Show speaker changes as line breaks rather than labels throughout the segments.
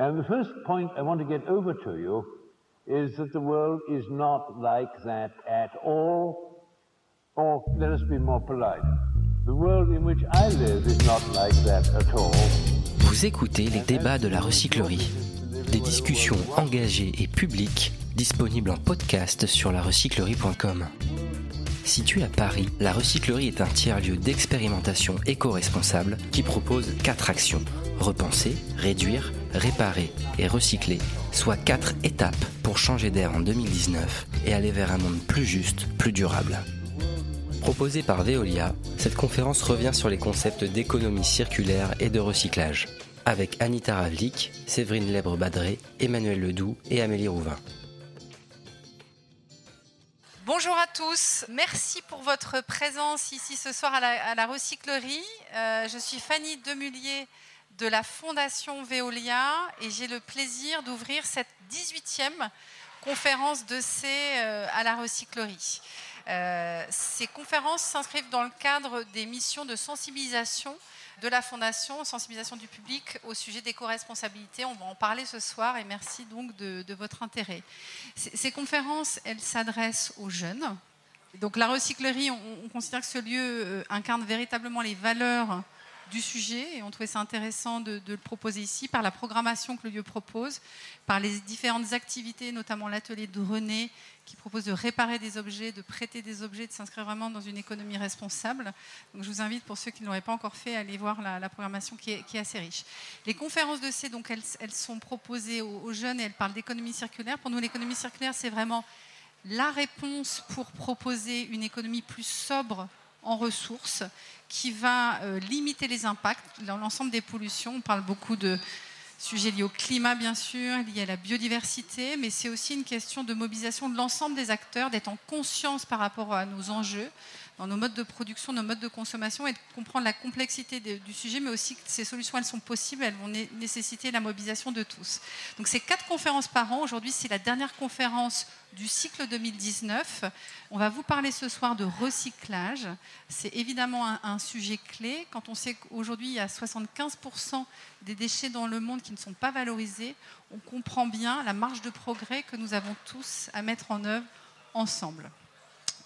And the first point I want to get over to you is that the world is not like that at all. Or let us be more polite. The world in which I live is not like that at all.
Vous écoutez les débats de la recyclerie. Des discussions engagées et publiques disponibles en podcast sur larecyclerie.com. Située à Paris, la recyclerie est un tiers-lieu d'expérimentation éco-responsable qui propose quatre actions repenser, réduire, réparer et recycler, soit quatre étapes pour changer d'air en 2019 et aller vers un monde plus juste, plus durable. Proposée par Veolia, cette conférence revient sur les concepts d'économie circulaire et de recyclage, avec Anita Ravlik, Séverine Lèbre-Badré, Emmanuel Ledoux et Amélie Rouvin.
Bonjour à tous, merci pour votre présence ici ce soir à la, recyclerie. Euh, je suis Fanny Demullier de la Fondation Veolia et j'ai le plaisir d'ouvrir cette 18e conférence de C euh, à la recyclerie. Euh, ces conférences s'inscrivent dans le cadre des missions de sensibilisation de la Fondation, sensibilisation du public au sujet d'éco-responsabilité. On va en parler ce soir et merci donc de, votre intérêt. Ces, conférences, elles s'adressent aux jeunes. Donc la recyclerie, on considère que ce lieu euh, incarne véritablement les valeurs du sujet et on trouvait ça intéressant de, le proposer ici par la programmation que le lieu propose, par les différentes activités, notamment l'atelier de René qui propose de réparer des objets, de prêter des objets, de s'inscrire vraiment dans une économie responsable. Donc je vous invite, pour ceux qui ne l'auraient pas encore fait, à aller voir la, programmation qui est, assez riche. Les conférences de C, donc elles, sont proposées aux jeunes et elles parlent d'économie circulaire. Pour nous, l'économie circulaire, c'est vraiment la réponse pour proposer une économie plus sobre en ressources qui va euh, limiter les impacts dans l'ensemble des pollutions. On parle beaucoup de sujets liés au climat, bien sûr, liés à la biodiversité, mais c'est aussi une question de mobilisation de l'ensemble des acteurs, d'être en conscience par rapport à nos enjeux, dans nos modes de production, nos modes de consommation et de comprendre la complexité du sujet, mais aussi que ces solutions, elles sont possibles, elles vont nécessiter la mobilisation de tous. Donc c'est quatre conférences par an. Aujourd'hui, c'est la dernière conférence du cycle 2019. On va vous parler ce soir de recyclage. C'est évidemment un, sujet clé. Quand on sait qu'aujourd'hui, il y a 75% des déchets dans le monde qui ne sont pas valorisés, on comprend bien la marge de progrès que nous avons tous à mettre en œuvre ensemble.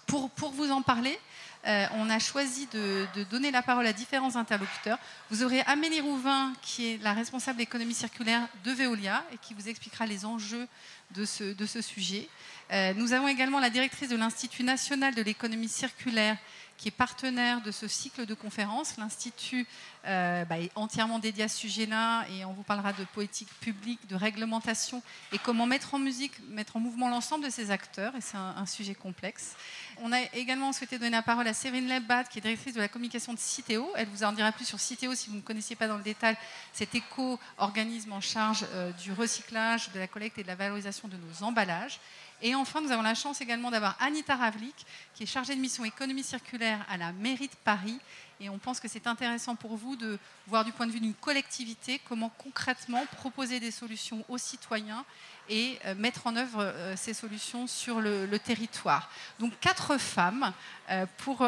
Pour, vous en parler, euh, on a choisi de, donner la parole à différents interlocuteurs. Vous aurez Amélie Rouvin, qui est la responsable d'économie circulaire de Veolia et qui vous expliquera les enjeux de ce, sujet. Euh, nous avons également la directrice de l'Institut national de l'économie circulaire qui est partenaire de ce cycle de conférences. L'Institut euh, bah, est entièrement dédié à ce sujet-là et on vous parlera de politique publique, de réglementation et comment mettre en musique, mettre en mouvement l'ensemble de ces acteurs. Et c'est un, sujet complexe. On a également souhaité donner la parole à Séverine Lebbat, qui est directrice de la communication de Citeo. Elle vous en dira plus sur Citeo si vous ne connaissiez pas dans le détail cet éco-organisme en charge euh, du recyclage, de la collecte et de la valorisation de nos emballages. Et enfin, nous avons la chance également d'avoir Anita Ravlik, qui est chargée de mission économie circulaire à la mairie de Paris. Et on pense que c'est intéressant pour vous de voir du point de vue d'une collectivité comment concrètement proposer des solutions aux citoyens et euh, mettre en œuvre euh, ces solutions sur le, territoire. Donc quatre femmes euh, pour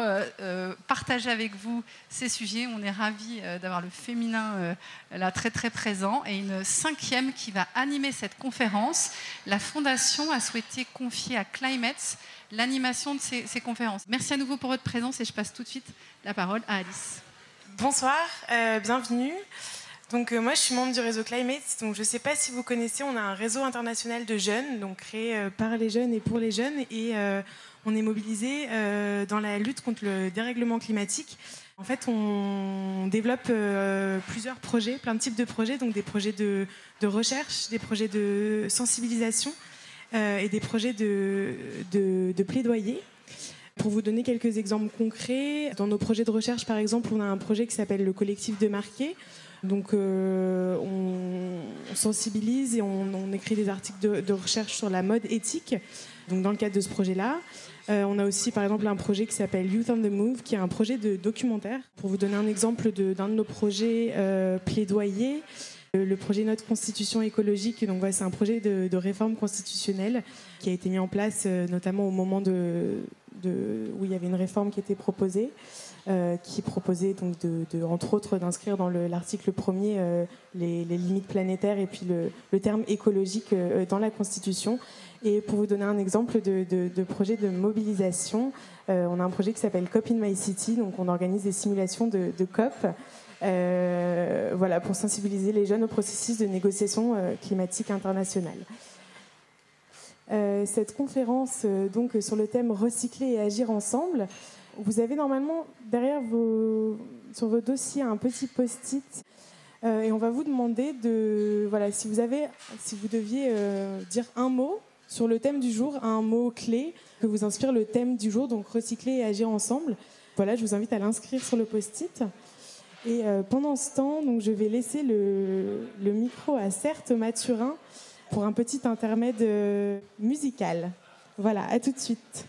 partager avec vous ces sujets. On est ravis d'avoir le féminin là très très présent et une cinquième qui va animer cette conférence. La Fondation a souhaité confier à Climate l'animation de ces conférences. Merci à nouveau pour votre présence et je passe tout de suite la parole à Alice.
Bonsoir, bienvenue. Donc euh, moi je suis membre du réseau Climate, donc je ne sais pas si vous connaissez, on a un réseau international de jeunes, donc créé euh, par les jeunes et pour les jeunes, et euh, on est mobilisé dans la lutte contre le dérèglement climatique. En fait, on développe plusieurs projets, plein de types de projets, donc des projets de, recherche, des projets de sensibilisation et des projets de, de plaidoyer. Pour vous donner quelques exemples concrets, dans nos projets de recherche, par exemple, on a un projet qui s'appelle le collectif de marqués donc euh, on, sensibilise et on, écrit des articles de, recherche sur la mode éthique. Donc dans le cadre de ce projet-là, euh, on a aussi par exemple un projet qui s'appelle Youth on the Move, qui est un projet de documentaire. Pour vous donner un exemple d'un de, nos projets euh, plaidoyers, le projet Notre Constitution écologique, donc c'est un projet de, réforme constitutionnelle qui a été mis en place notamment au moment de, où il y avait une réforme qui était proposée. Qui proposait donc de, entre autres d'inscrire dans l'article premier les, limites planétaires et puis le, terme écologique dans la Constitution. Et pour vous donner un exemple de, projet de mobilisation, on a un projet qui s'appelle COP in My City, donc on organise des simulations de, COP. voilà, pour sensibiliser les jeunes au processus de négociation climatique internationale. Euh, cette conférence euh, donc sur le thème recycler et agir ensemble. Vous avez normalement derrière vos, sur vos dossiers un petit post-it euh, et on va vous demander de voilà si vous avez si vous deviez dire un mot sur le thème du jour, un mot clé que vous inspire le thème du jour, donc recycler et agir ensemble. Voilà, je vous invite à l'inscrire sur le post-it. Et pendant ce temps, donc, je vais laisser le, le micro à Certes Mathurin, pour un petit intermède euh, musical. Voilà, à tout de suite.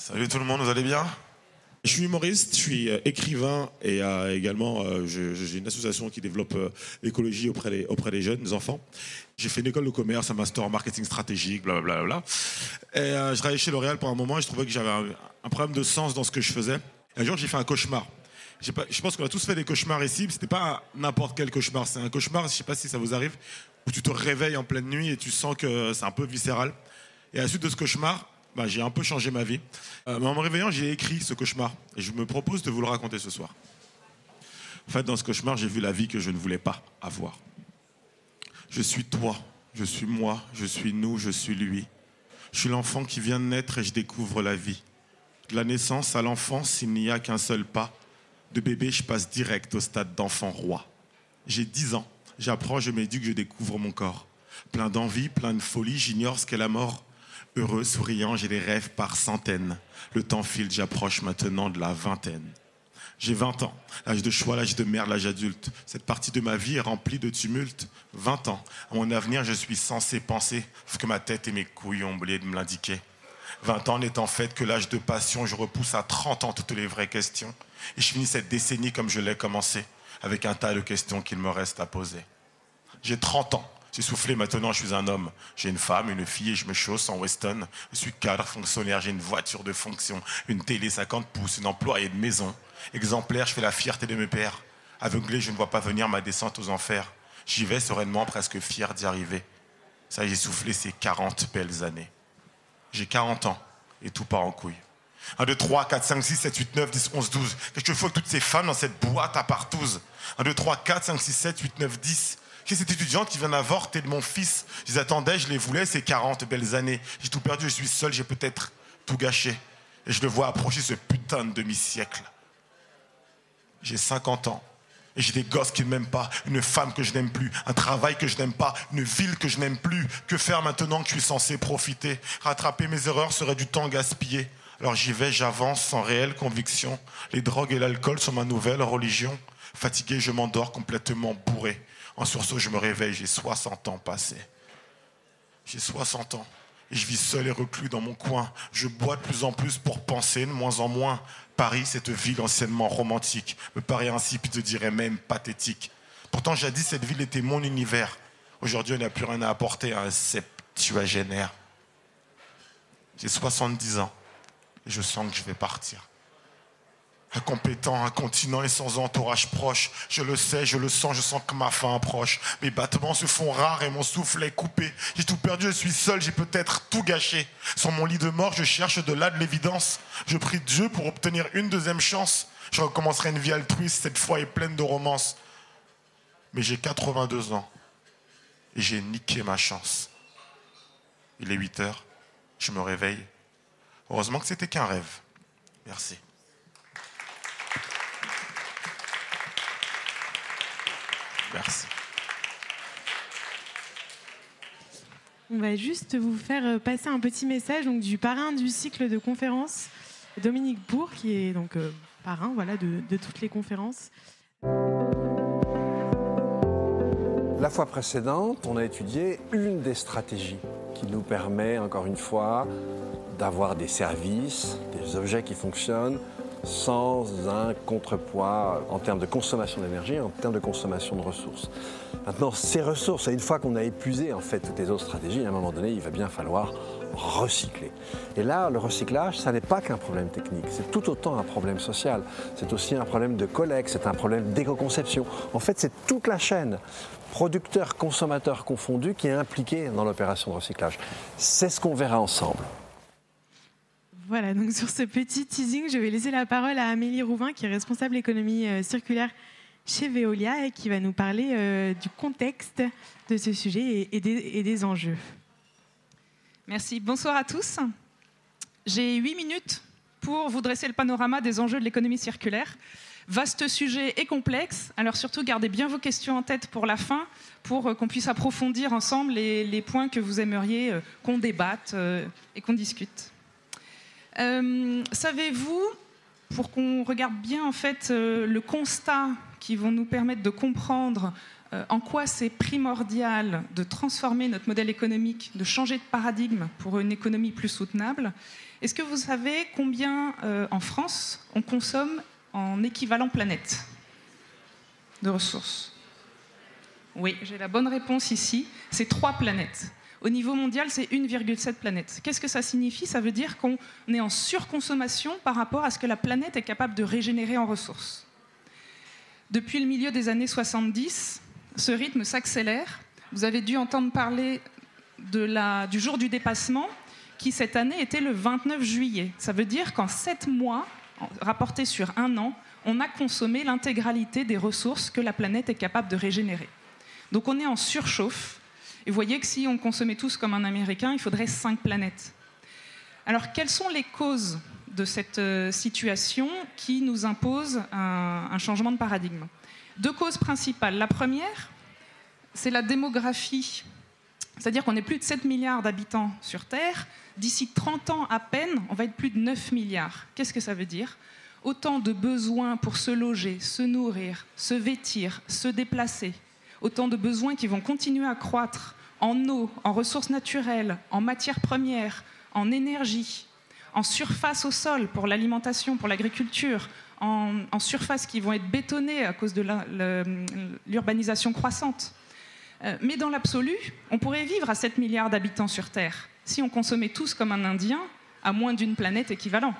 Salut tout le monde, vous allez bien? Je suis humoriste, je suis euh, écrivain et euh, également j'ai une association qui développe l'écologie auprès des, auprès des jeunes, des enfants. J'ai fait une école de commerce, un master en marketing stratégique, blablabla. Bla, bla. Et je travaillais chez L'Oréal pour un moment et je trouvais que j'avais un, problème de sens dans ce que je faisais. un jour, j'ai fait un cauchemar. Je pense qu'on a tous fait des cauchemars ici, mais c'était pas n'importe quel cauchemar. C'est un cauchemar, je sais pas si ça vous arrive, où tu te réveilles en pleine nuit et tu sens que c'est un peu viscéral. Et à la suite de ce cauchemar, bah, j'ai un peu changé ma vie. Euh, en me réveillant, j'ai écrit ce cauchemar et je me propose de vous le raconter ce soir. En fait, dans ce cauchemar, j'ai vu la vie que je ne voulais pas avoir. Je suis toi, je suis moi, je suis nous, je suis lui. Je suis l'enfant qui vient de naître et je découvre la vie. De la naissance à l'enfance, il n'y a qu'un seul pas. De bébé, je passe direct au stade d'enfant roi. J'ai 10 ans J'apprends, je m'éduque, je découvre mon corps. Plein d'envie, plein de folie, j'ignore ce qu'est la mort. Heureux, souriant, j'ai des rêves par centaines. Le temps file, j'approche maintenant de la vingtaine. J'ai 20 ans, l'âge de choix, l'âge de merde, l'âge adulte. Cette partie de ma vie est remplie de tumultes. 20 ans, à mon avenir, je suis censé penser, que ma tête et mes couilles ont oublié de me l'indiquer. 20 ans n'est en fait que l'âge de passion, je repousse à 30 ans toutes les vraies questions. Et je finis cette décennie comme je l'ai commencé avec un tas de questions qu'il me reste à poser. J'ai 30 ans. J'ai soufflé, maintenant je suis un homme. J'ai une femme, une fille et je me chausse en Weston. Je suis cadre, fonctionnaire, j'ai une voiture de fonction, une télé 50 pouces, une employée de maison. Exemplaire, je fais la fierté de mes pères. Aveuglé, je ne vois pas venir ma descente aux enfers. J'y vais sereinement, presque fier d'y arriver. Ça, j'ai soufflé ces 40 belles années. J'ai 40 ans et tout part en couille. 1, 2, 3, 4, 5, 6, 7, 8, 9, 10, 11, 12. Qu'est-ce que je fais avec toutes ces femmes dans cette boîte à partouze? 1, 2, 3, 4, 5, 6, 7, 8, 9, 10. Qui cette étudiante qui vient d'avorter de mon fils? Je les attendais, je les voulais, ces 40 belles années. J'ai tout perdu, je suis seul, j'ai peut-être tout gâché. Et je le vois approcher ce putain de demi-siècle. J'ai 50 ans. Et j'ai des gosses qui ne m'aiment pas, une femme que je n'aime plus, un travail que je n'aime pas, une ville que je n'aime plus. Que faire maintenant que je suis censé profiter? Rattraper mes erreurs serait du temps gaspillé. Alors j'y vais, j'avance sans réelle conviction. Les drogues et l'alcool sont ma nouvelle religion. Fatigué, je m'endors complètement bourré. En sursaut, je me réveille, j'ai 60 ans passés. J'ai 60 ans. Et je vis seul et reclus dans mon coin. Je bois de plus en plus pour penser, de moins en moins. Paris, cette ville anciennement romantique, me paraît insipide, je dirais même pathétique. Pourtant, jadis, cette ville était mon univers. Aujourd'hui, elle n'a plus rien à apporter à un septuagénaire. J'ai 70 ans je sens que je vais partir. Incompétent, incontinent et sans entourage proche. Je le sais, je le sens, je sens que ma fin approche. Mes battements se font rares et mon souffle est coupé. J'ai tout perdu, je suis seul, j'ai peut-être tout gâché. Sur mon lit de mort, je cherche de là de l'évidence. Je prie Dieu pour obtenir une deuxième chance. Je recommencerai une vie altruiste, cette fois est pleine de romance. Mais j'ai 82 ans et j'ai niqué ma chance. Il est 8 heures, je me réveille Heureusement que c'était qu'un rêve. Merci. Merci.
On va juste vous faire euh, passer un petit message donc, du parrain du cycle de conférences, Dominique Bourg, qui est donc euh, parrain voilà, de, de toutes les conférences.
La fois précédente, on a étudié une des stratégies qui nous permet, encore une fois, d'avoir des services, des objets qui fonctionnent sans un contrepoids en termes de consommation d'énergie, en termes de consommation de ressources. Maintenant, ces ressources, une fois qu'on a épuisé en fait toutes les autres stratégies, à un moment donné, il va bien falloir recycler. Et là, le recyclage, ça n'est pas qu'un problème technique, c'est tout autant un problème social. C'est aussi un problème de collecte, c'est un problème d'éco-conception. En fait, c'est toute la chaîne, producteurs, consommateurs confondus, qui est impliquée dans l'opération de recyclage. C'est ce qu'on verra ensemble.
Voilà, donc sur ce petit teasing, je vais laisser la parole à Amélie Rouvin, qui est responsable économie euh, circulaire chez Veolia et qui va nous parler euh, du contexte de ce sujet et, des, enjeux.
Merci. Bonsoir à tous. J'ai huit minutes pour vous dresser le panorama des enjeux de l'économie circulaire. Vaste sujet et complexe, alors surtout gardez bien vos questions en tête pour la fin, pour euh, qu'on puisse approfondir ensemble les, points que vous aimeriez qu'on débatte et qu'on discute. Euh, savez-vous, pour qu'on regarde bien en fait euh, le constat qui vont nous permettre de comprendre euh, en quoi c'est primordial de transformer notre modèle économique, de changer de paradigme pour une économie plus soutenable, est-ce que vous savez combien en France on consomme en équivalent planète de ressources? Oui, j'ai la bonne réponse ici, c'est trois planètes. Au niveau mondial, c'est 1,7 planète. Qu'est-ce que ça signifie? Ça veut dire qu'on est en surconsommation par rapport à ce que la planète est capable de régénérer en ressources. Depuis le milieu des années 70, ce rythme s'accélère. Vous avez dû entendre parler du jour du dépassement, qui cette année était le 29 juillet. Ça veut dire qu'en 7 mois, rapporté sur un an, on a consommé l'intégralité des ressources que la planète est capable de régénérer. Donc on est en surchauffe et vous voyez que si on consommait tous comme un Américain, il faudrait cinq planètes. Alors, quelles sont les causes de cette euh, situation qui nous impose un, changement de paradigme? Deux causes principales. La première, c'est la démographie. C'est-à-dire qu'on est plus de 7 milliards d'habitants sur Terre. D'ici 30 ans à peine, on va être plus de 9 milliards. Qu'est-ce que ça veut dire? Autant de besoins pour se loger, se nourrir, se vêtir, se déplacer. Autant de besoins qui vont continuer à croître en eau, en ressources naturelles, en matières premières, en énergie, en surface au sol pour l'alimentation, pour l'agriculture, en, surface qui vont être bétonnées à cause de l'urbanisation croissante. Euh, mais dans l'absolu, on pourrait vivre à 7 milliards d'habitants sur Terre si on consommait tous comme un Indien à moins d'une planète équivalent.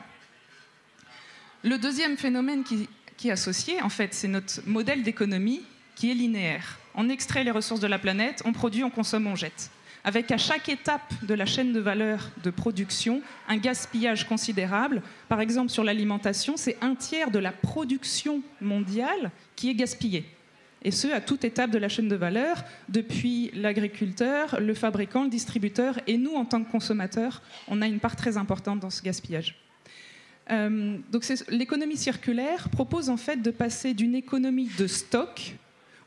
Le deuxième phénomène qui, qui est associé, en fait, c'est notre modèle d'économie qui est linéaire. On extrait les ressources de la planète, on produit, on consomme, on jette. Avec à chaque étape de la chaîne de valeur de production un gaspillage considérable. Par exemple, sur l'alimentation, c'est un tiers de la production mondiale qui est gaspillée. Et ce, à toute étape de la chaîne de valeur, depuis l'agriculteur, le fabricant, le distributeur, et nous, en tant que consommateurs, on a une part très importante dans ce gaspillage. Euh, donc l'économie circulaire propose en fait de passer d'une économie de stock,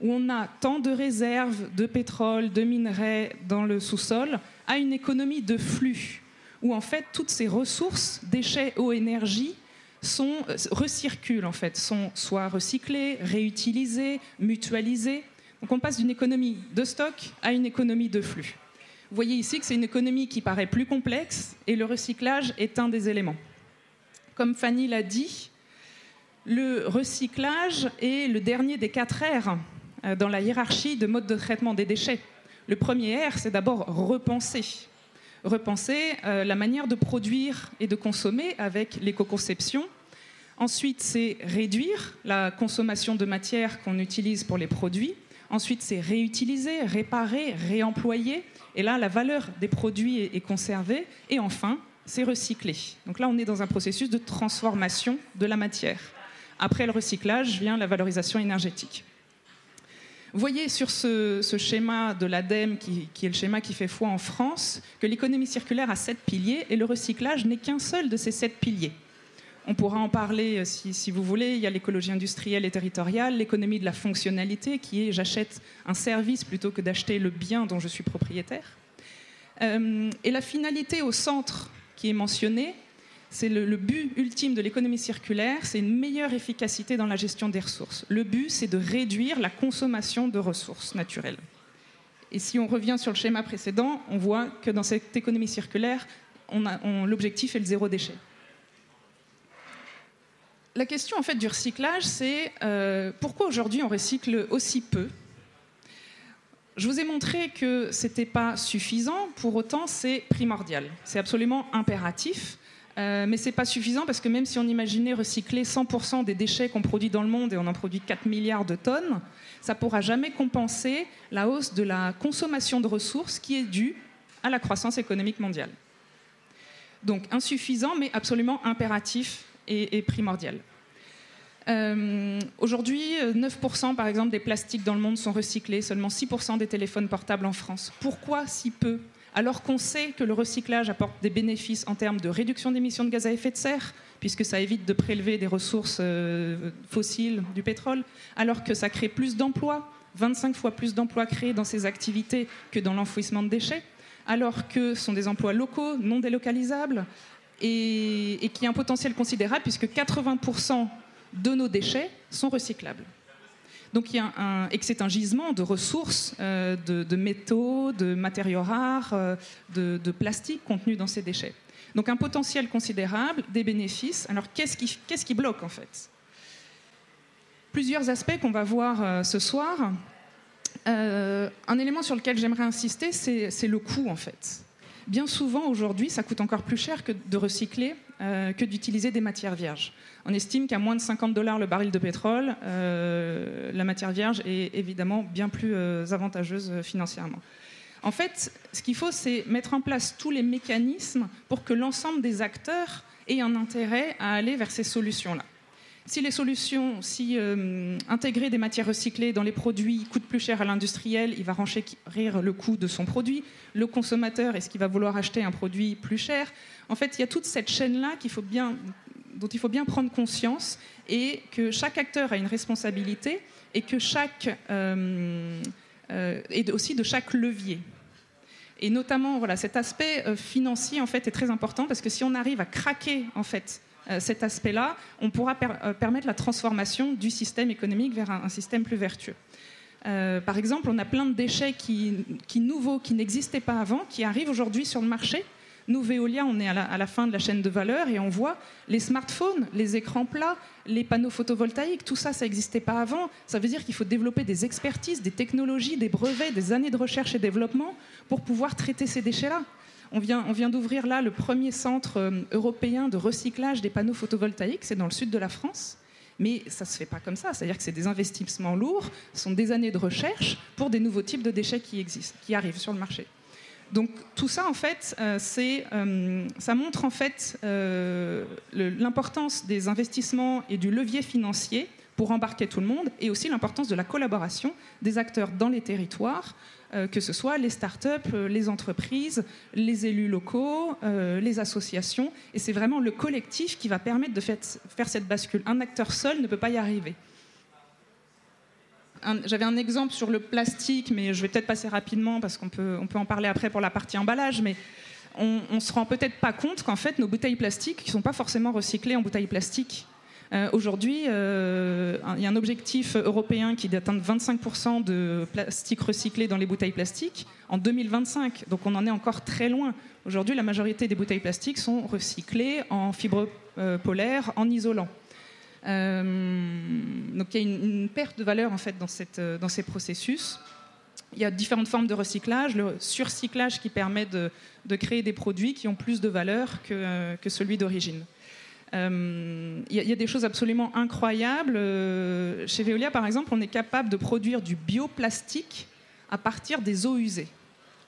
où on a tant de réserves de pétrole, de minerais dans le sous-sol, à une économie de flux, où en fait toutes ces ressources, déchets, eau, énergie, sont, euh, recirculent en fait, sont soit recyclées, réutilisées, mutualisées. Donc on passe d'une économie de stock à une économie de flux. Vous voyez ici que c'est une économie qui paraît plus complexe et le recyclage est un des éléments. Comme Fanny l'a dit, le recyclage est le dernier des quatre R dans la hiérarchie de mode de traitement des déchets. Le premier R, c'est d'abord repenser. Repenser euh, la manière de produire et de consommer avec l'éco-conception. Ensuite, c'est réduire la consommation de matière qu'on utilise pour les produits. Ensuite, c'est réutiliser, réparer, réemployer. Et là, la valeur des produits est conservée. Et enfin, c'est recycler. Donc là, on est dans un processus de transformation de la matière. Après le recyclage vient la valorisation énergétique. Voyez sur ce, schéma de l'ADEME, qui, est le schéma qui fait foi en France, que l'économie circulaire a sept piliers et le recyclage n'est qu'un seul de ces sept piliers. On pourra en parler euh, si, vous voulez. Il y a l'écologie industrielle et territoriale, l'économie de la fonctionnalité, qui est j'achète un service plutôt que d'acheter le bien dont je suis propriétaire. Euh, et la finalité au centre qui est mentionnée, c'est le, but ultime de l'économie circulaire, c'est une meilleure efficacité dans la gestion des ressources. Le but, c'est de réduire la consommation de ressources naturelles. Et si on revient sur le schéma précédent, on voit que dans cette économie circulaire, l'objectif est le zéro déchet. la question en fait du recyclage, c'est euh, pourquoi aujourd'hui on recycle aussi peu? Je vous ai montré que ce n'était pas suffisant, pour autant c'est primordial, c'est absolument impératif. Euh, mais ce n'est pas suffisant parce que même si on imaginait recycler 100% des déchets qu'on produit dans le monde et on en produit 4 milliards de tonnes, ça ne pourra jamais compenser la hausse de la consommation de ressources qui est due à la croissance économique mondiale. Donc insuffisant, mais absolument impératif et, primordial. Euh, aujourd'hui, 9% par exemple des plastiques dans le monde sont recyclés, seulement 6% des téléphones portables en France. Pourquoi si peu? Alors qu'on sait que le recyclage apporte des bénéfices en termes de réduction d'émissions de gaz à effet de serre, puisque ça évite de prélever des ressources euh, fossiles, du pétrole, alors que ça crée plus d'emplois, 25 fois plus d'emplois créés dans ces activités que dans l'enfouissement de déchets, alors que ce sont des emplois locaux, non délocalisables, et, et qui ont un potentiel considérable, puisque 80% de nos déchets sont recyclables. Donc il y a un, et que c'est un gisement de ressources, euh, de, métaux, de matériaux rares, euh, de, de, plastique contenu dans ces déchets. Donc un potentiel considérable, des bénéfices. Alors qu'est-ce qui, qu'est-ce qui bloque en fait? Plusieurs aspects qu'on va voir euh, ce soir. un élément sur lequel j'aimerais insister, c'est, le coût en fait. Bien souvent aujourd'hui, ça coûte encore plus cher que de recycler que d'utiliser des matières vierges. On estime qu'à moins de 50 dollars le baril de pétrole, euh, la matière vierge est évidemment bien plus euh, avantageuse euh, financièrement. En fait, ce qu'il faut, c'est mettre en place tous les mécanismes pour que l'ensemble des acteurs aient un intérêt à aller vers ces solutions-là. Si les solutions, si intégrer des matières recyclées dans les produits coûte plus cher à l'industriel, il va renchérir le coût de son produit. Le consommateur, est-ce qu'il va vouloir acheter un produit plus cher? En fait, il y a toute cette chaîne-là qu'il faut bien dont il faut bien prendre conscience et que chaque acteur a une responsabilité et que chaque euh, euh, aussi de chaque levier. Et notamment, voilà, cet aspect euh, financier en fait est très important parce que si on arrive à craquer en fait cet aspect-là, on pourra permettre la transformation du système économique vers un, système plus vertueux. par exemple, on a plein de déchets qui, qui nouveaux, qui n'existaient pas avant, qui arrivent aujourd'hui sur le marché nous, Veolia, on est à la, fin de la chaîne de valeur et on voit les smartphones, les écrans plats, les panneaux photovoltaïques, tout ça, ça n'existait pas avant. Ça veut dire qu'il faut développer des expertises, des technologies, des brevets, des années de recherche et développement pour pouvoir traiter ces déchets-là. On vient, d'ouvrir là le premier centre euh, européen de recyclage des panneaux photovoltaïques, c'est dans le sud de la France. Mais ça ne se fait pas comme ça, c'est-à-dire que c'est des investissements lourds, ce sont des années de recherche pour des nouveaux types de déchets qui existent, qui arrivent sur le marché. Donc tout ça, en fait, euh, euh, ça montre en fait euh, l'importance des investissements et du levier financier pour embarquer tout le monde, et aussi l'importance de la collaboration des acteurs dans les territoires, que ce soit les start-up, les entreprises, les élus locaux, les associations. Et c'est vraiment le collectif qui va permettre de faire cette bascule. Un acteur seul ne peut pas y arriver j'avais un exemple sur le plastique, mais je vais peut-être passer rapidement parce qu'on peut, on peut en parler après pour la partie emballage. Mais on, ne se rend peut-être pas compte qu'en fait, nos bouteilles plastiques ne sont pas forcément recyclées en bouteilles plastiques. Euh, aujourd'hui, euh, il y a un objectif européen qui est d'atteindre 25% de plastique recyclé dans les bouteilles plastiques en 2025. Donc on en est encore très loin. Aujourd'hui, la majorité des bouteilles plastiques sont recyclées en fibres euh, polaires, en isolant. Euh, donc il y a une, perte de valeur en fait euh, dans ces processus. Il y a différentes formes de recyclage, le surcyclage qui permet de, créer des produits qui ont plus de valeur que, euh, que celui d'origine. il y, a des choses absolument incroyables. chez Veolia, par exemple, on est capable de produire du bioplastique à partir des eaux usées.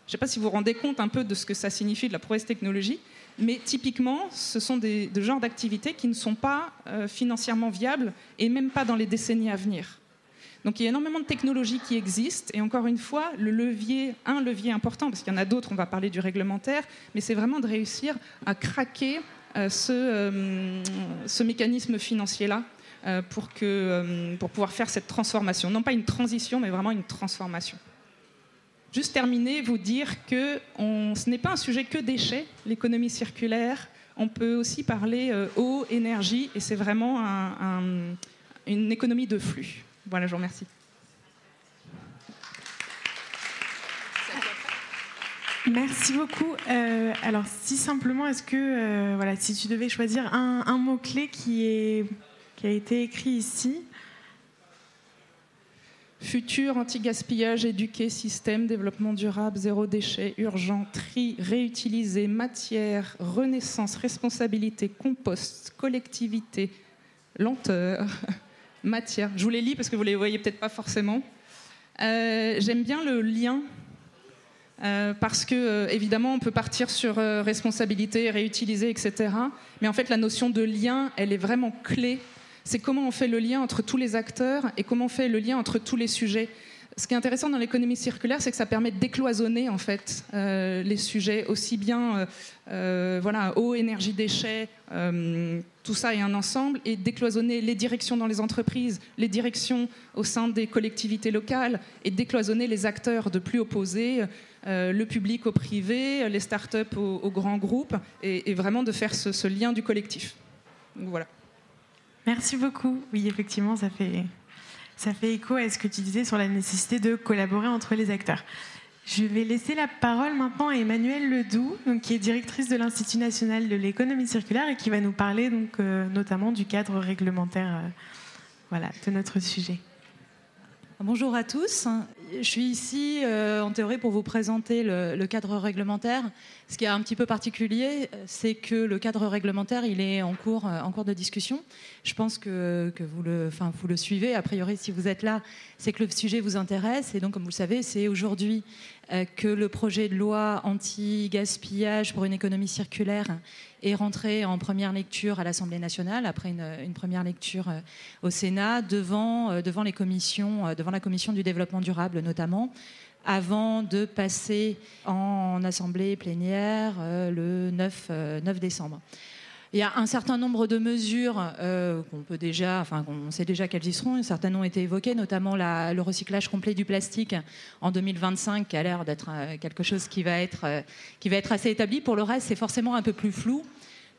Je ne sais pas si vous vous rendez compte un peu de ce que ça signifie de la prouesse technologique, mais typiquement, ce sont des, genres d'activités qui ne sont pas euh, financièrement viables et même pas dans les décennies à venir. Donc il y a énormément de technologies qui existent et encore une fois, le levier, un levier important, parce qu'il y en a d'autres, on va parler du réglementaire, mais c'est vraiment de réussir à craquer euh, euh, ce, mécanisme financier-là pour, pour pouvoir faire cette transformation. Non pas une transition, mais vraiment une transformation. Juste terminer, vous dire que ce n'est pas un sujet que déchets, l'économie circulaire. On peut aussi parler euh, eau, énergie, et c'est vraiment une économie de flux. Voilà, je vous remercie.
Merci beaucoup. Euh, alors, si simplement, est-ce que, euh, voilà, si tu devais choisir un, mot-clé qui a été écrit ici.
Futur, anti-gaspillage, éduqué, système, développement durable, zéro déchet, urgent, tri, réutiliser, matière, renaissance, responsabilité, compost, collectivité, lenteur, matière. Je vous les lis parce que vous les voyez peut-être pas forcément. Euh, j'aime bien le lien euh, parce que euh, évidemment on peut partir sur responsabilité, réutiliser, etc. Mais en fait la notion de lien, elle est vraiment clé c'est comment on fait le lien entre tous les acteurs et comment on fait le lien entre tous les sujets. Ce qui est intéressant dans l'économie circulaire, c'est que ça permet de décloisonner en fait euh, les sujets aussi bien euh, euh, voilà eau, énergie, déchets, tout ça est un ensemble et décloisonner les directions dans les entreprises, les directions au sein des collectivités locales et décloisonner les acteurs de plus opposés, le public au privé, les startups aux, aux grands groupes et, vraiment de faire ce, ce lien du collectif. Donc, voilà.
Merci beaucoup. Oui, effectivement, ça fait, ça fait écho à ce que tu disais sur la nécessité de collaborer entre les acteurs. Je vais laisser la parole maintenant à Emmanuelle Ledoux, qui est directrice de l'Institut national de l'économie circulaire et qui va nous parler donc, euh, notamment du cadre réglementaire euh, voilà, de notre sujet.
Bonjour à tous. Je suis ici euh, en théorie pour vous présenter le, cadre réglementaire. Ce qui est un petit peu particulier, c'est que le cadre réglementaire, il est en cours, euh, de discussion. Je pense que, vous, le, enfin, vous le suivez. A priori, si vous êtes là, c'est que le sujet vous intéresse. Et donc, comme vous le savez, c'est aujourd'hui euh, que le projet de loi anti-gaspillage pour une économie circulaire est rentré en première lecture à l'Assemblée nationale, après une, première lecture euh, au Sénat, euh, devant, les commissions, devant la commission du développement durable notamment, avant de passer en assemblée plénière le 9, 9 décembre. Il y a un certain nombre de mesures euh, qu'on peut déjà, enfin, on sait déjà qu'elles y seront. Certaines ont été évoquées, notamment le recyclage complet du plastique en 2025, qui a l'air d'être euh, quelque chose qui va être, euh, assez établi. Pour le reste, c'est forcément un peu plus flou.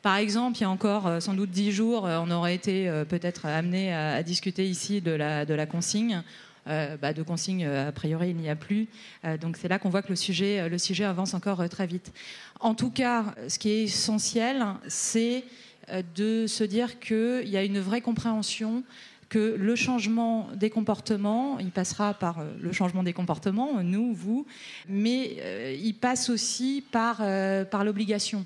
Par exemple, il y a encore sans doute dix jours, on aurait été peut-être amené à, discuter ici de la consigne. Bah, de consigne, a priori, il n'y a plus. donc c'est là qu'on voit que le sujet, le sujet avance encore très vite. En tout cas, ce qui est essentiel, c'est euh, de se dire qu'il y a une vraie compréhension que le changement des comportements, il passera par euh, le changement des comportements, nous, vous, mais euh, il passe aussi par, par l'obligation.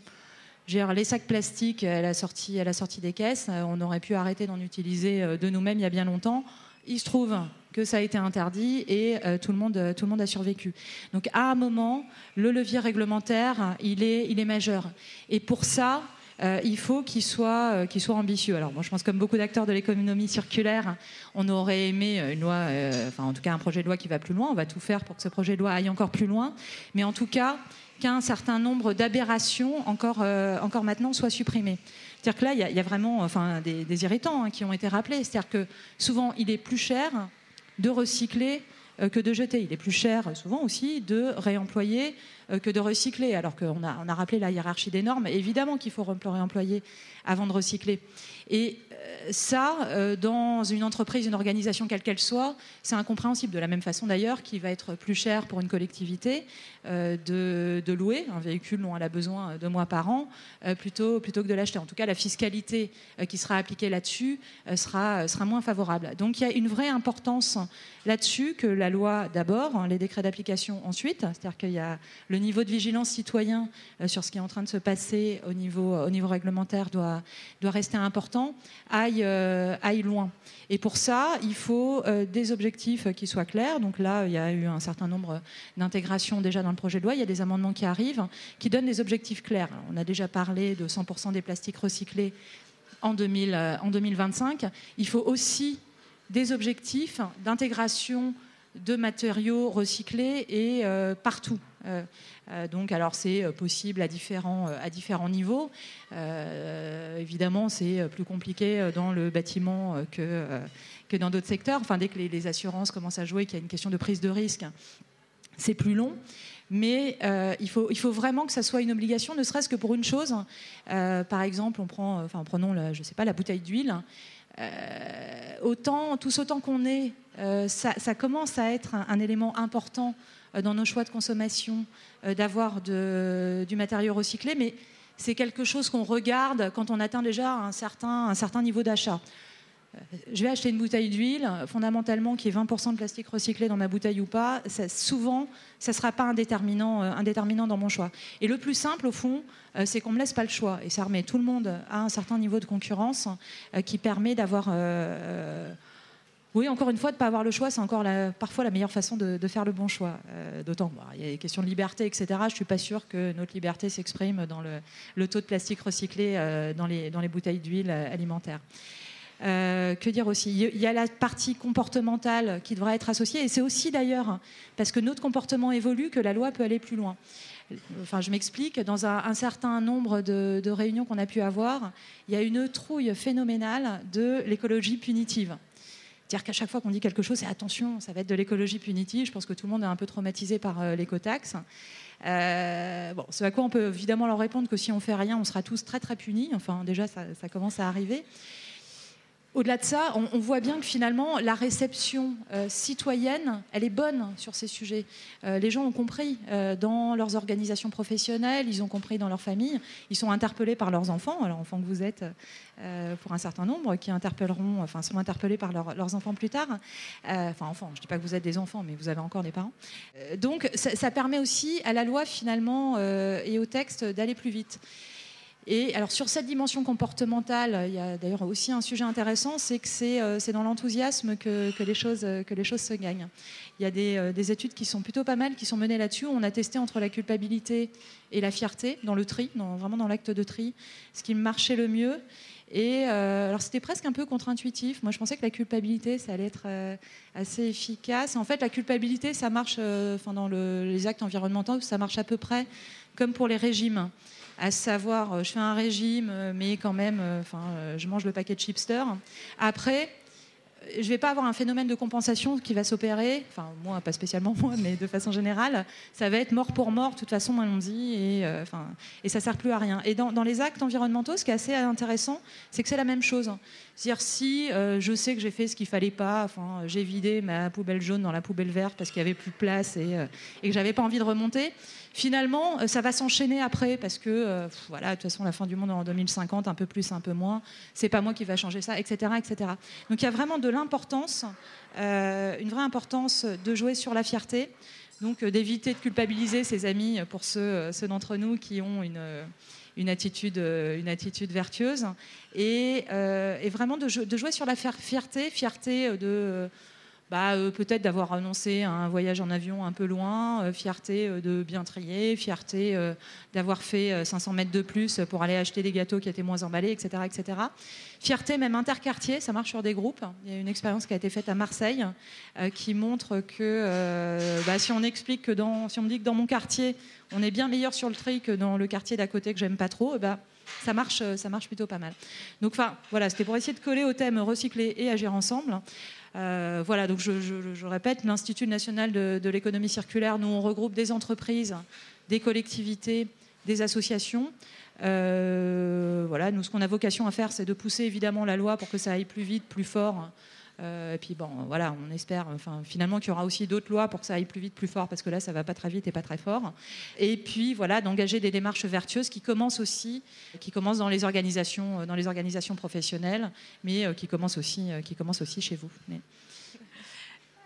Les sacs plastiques à la, sortie, à la sortie des caisses, on aurait pu arrêter d'en utiliser de nous-mêmes il y a bien longtemps. Il se trouve que ça a été interdit et euh, tout, le monde, tout le monde a survécu. Donc à un moment, le levier réglementaire, il est, il est majeur. Et pour ça, euh, il faut qu'il soit, euh, soit ambitieux. Alors moi, je pense comme beaucoup d'acteurs de l'économie circulaire, on aurait aimé une loi, enfin en tout cas un projet de loi qui va plus loin. On va tout faire pour que ce projet de loi aille encore plus loin. Mais en tout cas, qu'un certain nombre d'aberrations encore, encore maintenant soient supprimées. C'est-à-dire que là, il y, a vraiment enfin, des, irritants hein, qui ont été rappelés. C'est-à-dire que souvent, il est plus cher de recycler euh, que de jeter. Il est plus cher euh, souvent aussi de réemployer euh, que de recycler. Alors qu'on a, a rappelé la hiérarchie des normes. Évidemment qu'il faut réemployer avant de recycler. Et ça, dans une entreprise, une organisation quelle qu'elle soit, c'est incompréhensible. De la même façon d'ailleurs qu'il va être plus cher pour une collectivité de, louer un véhicule dont elle a besoin deux mois par an plutôt, plutôt que de l'acheter. En tout cas, la fiscalité qui sera appliquée là-dessus sera, sera moins favorable. Donc il y a une vraie importance là-dessus que la loi d'abord, hein, les décrets d'application ensuite, c'est-à-dire qu'il y a le niveau de vigilance citoyen euh, sur ce qui est en train de se passer au niveau, au niveau réglementaire doit, doit rester important, aille, euh, aille loin. Et pour ça, il faut euh, des objectifs qui soient clairs. Donc là, il y a eu un certain nombre d'intégrations déjà dans le projet de loi. Il y a des amendements qui arrivent qui donnent des objectifs clairs. On a déjà parlé de 100% des plastiques recyclés en, 2000, en 2025. Il faut aussi des objectifs d'intégration de matériaux recyclés et euh, partout. Euh, euh, donc, alors c'est possible à différents, niveaux. évidemment, c'est plus compliqué dans le bâtiment que, dans d'autres secteurs. Enfin, dès que les, assurances commencent à jouer, qu'il y a une question de prise de risque, c'est plus long. Mais il, faut, il faut vraiment que ça soit une obligation, ne serait-ce que pour une chose. par exemple, on prend, enfin, prenons, je sais pas, la bouteille d'huile. Euh, autant, tous autant qu'on est, euh, ça, commence à être un, élément important euh, dans nos choix de consommation d'avoir du matériau recyclé, mais c'est quelque chose qu'on regarde quand on atteint déjà un certain niveau d'achat. Je vais acheter une bouteille d'huile, fondamentalement, qui est 20% de plastique recyclé dans ma bouteille ou pas, souvent, ça ne sera pas déterminant, un déterminant dans mon choix. Et le plus simple, au fond, c'est qu'on ne me laisse pas le choix. Et ça remet tout le monde à un certain niveau de concurrence qui permet d'avoir oui, encore une fois, de ne pas avoir le choix, c'est encore parfois la meilleure façon de, faire le bon choix. Euh, d'autant qu'il y a des questions de liberté, etc. Je ne suis pas sûre que notre liberté s'exprime dans le, taux de plastique recyclé euh, dans, les, dans les bouteilles d'huile alimentaire. Euh, que dire aussi? Il y a la partie comportementale qui devra être associée, et c'est aussi d'ailleurs parce que notre comportement évolue que la loi peut aller plus loin. Enfin, je m'explique. Dans un, certain nombre de, réunions qu'on a pu avoir, il y a une trouille phénoménale de l'écologie punitive. C'est-à-dire qu'à chaque fois qu'on dit quelque chose, c'est attention, ça va être de l'écologie punitive. Je pense que tout le monde est un peu traumatisé par euh, l'écotaxe. Euh, bon, ce à quoi on peut évidemment leur répondre que si on fait rien, on sera tous très très punis. Enfin, déjà, ça commence à arriver. Au-delà de ça, on, voit bien que finalement, la réception euh, citoyenne, elle est bonne sur ces sujets. Euh, les gens ont compris euh, dans leurs organisations professionnelles, ils ont compris dans leur famille, ils sont interpellés par leurs enfants, alors enfants que vous êtes pour un certain nombre, qui interpelleront, enfin, interpellés par leurs enfants plus tard. enfin, enfants, je ne dis pas que vous êtes des enfants, mais vous avez encore des parents. donc, ça, permet aussi à la loi, finalement, et au texte d'aller plus vite. Et alors sur cette dimension comportementale, il y a d'ailleurs aussi un sujet intéressant, c'est que c'est euh, dans l'enthousiasme que, les choses, se gagnent. Il y a euh, des, études qui sont plutôt pas mal, qui sont menées là-dessus. On a testé entre la culpabilité et la fierté dans le tri, vraiment dans l'acte de tri, ce qui marchait le mieux. Et euh, alors c'était presque un peu contre-intuitif. Moi, je pensais que la culpabilité, ça allait être assez efficace. En fait, la culpabilité, ça marche, dans les actes environnementaux, ça marche à peu près comme pour les régimes à savoir, euh, je fais un régime, euh, mais quand même, euh, enfin, je mange le paquet de chipster. Après, je ne vais pas avoir un phénomène de compensation qui va s'opérer, enfin moi, pas spécialement moi, mais de façon générale, ça va être mort pour mort, de toute façon, on dit, et, enfin, et ça ne sert plus à rien. Et dans, les actes environnementaux, ce qui est assez intéressant, c'est que c'est la même chose. C'est-à-dire si je sais que j'ai fait ce qu'il fallait pas, enfin, j'ai vidé ma poubelle jaune dans la poubelle verte parce qu'il n'y avait plus de place et, et que j'avais pas envie de remonter, Finalement, euh, ça va s'enchaîner après parce que, euh, voilà, de toute façon, la fin du monde en 2050, un peu plus, un peu moins, c'est pas moi qui va changer ça, etc., etc. Donc il y a vraiment de l'importance, euh, une vraie importance de jouer sur la fierté, donc d'éviter de culpabiliser ses amis pour ceux, d'entre nous qui ont une une attitude, une attitude vertueuse et, vraiment de, de, jouer sur la fierté, fierté de, bah, euh, peut-être d'avoir annoncé un voyage en avion un peu loin, euh, fierté euh, de bien trier, fierté d'avoir fait 500 mètres de plus pour aller acheter des gâteaux qui étaient moins emballés, etc. etc. Fierté même interquartier, ça marche sur des groupes. Il y a une expérience qui a été faite à Marseille qui montre que bah, si on explique que si on me dit que dans mon quartier, on est bien meilleur sur le tri que dans le quartier d'à côté que j'aime pas trop, bah, ça marche, ça marche plutôt pas mal. Donc, voilà, c'était pour essayer de coller au thème recycler et agir ensemble. Euh, voilà, donc je, répète, l'Institut national de, l'économie circulaire, nous on regroupe des entreprises, des collectivités, des associations. Euh, voilà, nous ce qu'on a vocation à faire, c'est de pousser évidemment la loi pour que ça aille plus vite, plus fort et puis bon, voilà, on espère enfin, finalement qu'il y aura aussi d'autres lois pour que ça aille plus vite, plus fort, parce que là, ça va pas très vite et pas très fort. Et puis voilà, d'engager des démarches vertueuses qui commencent aussi, qui commencent dans les organisations, dans les organisations professionnelles, mais euh, qui commencent aussi, euh, qui commencent aussi chez vous.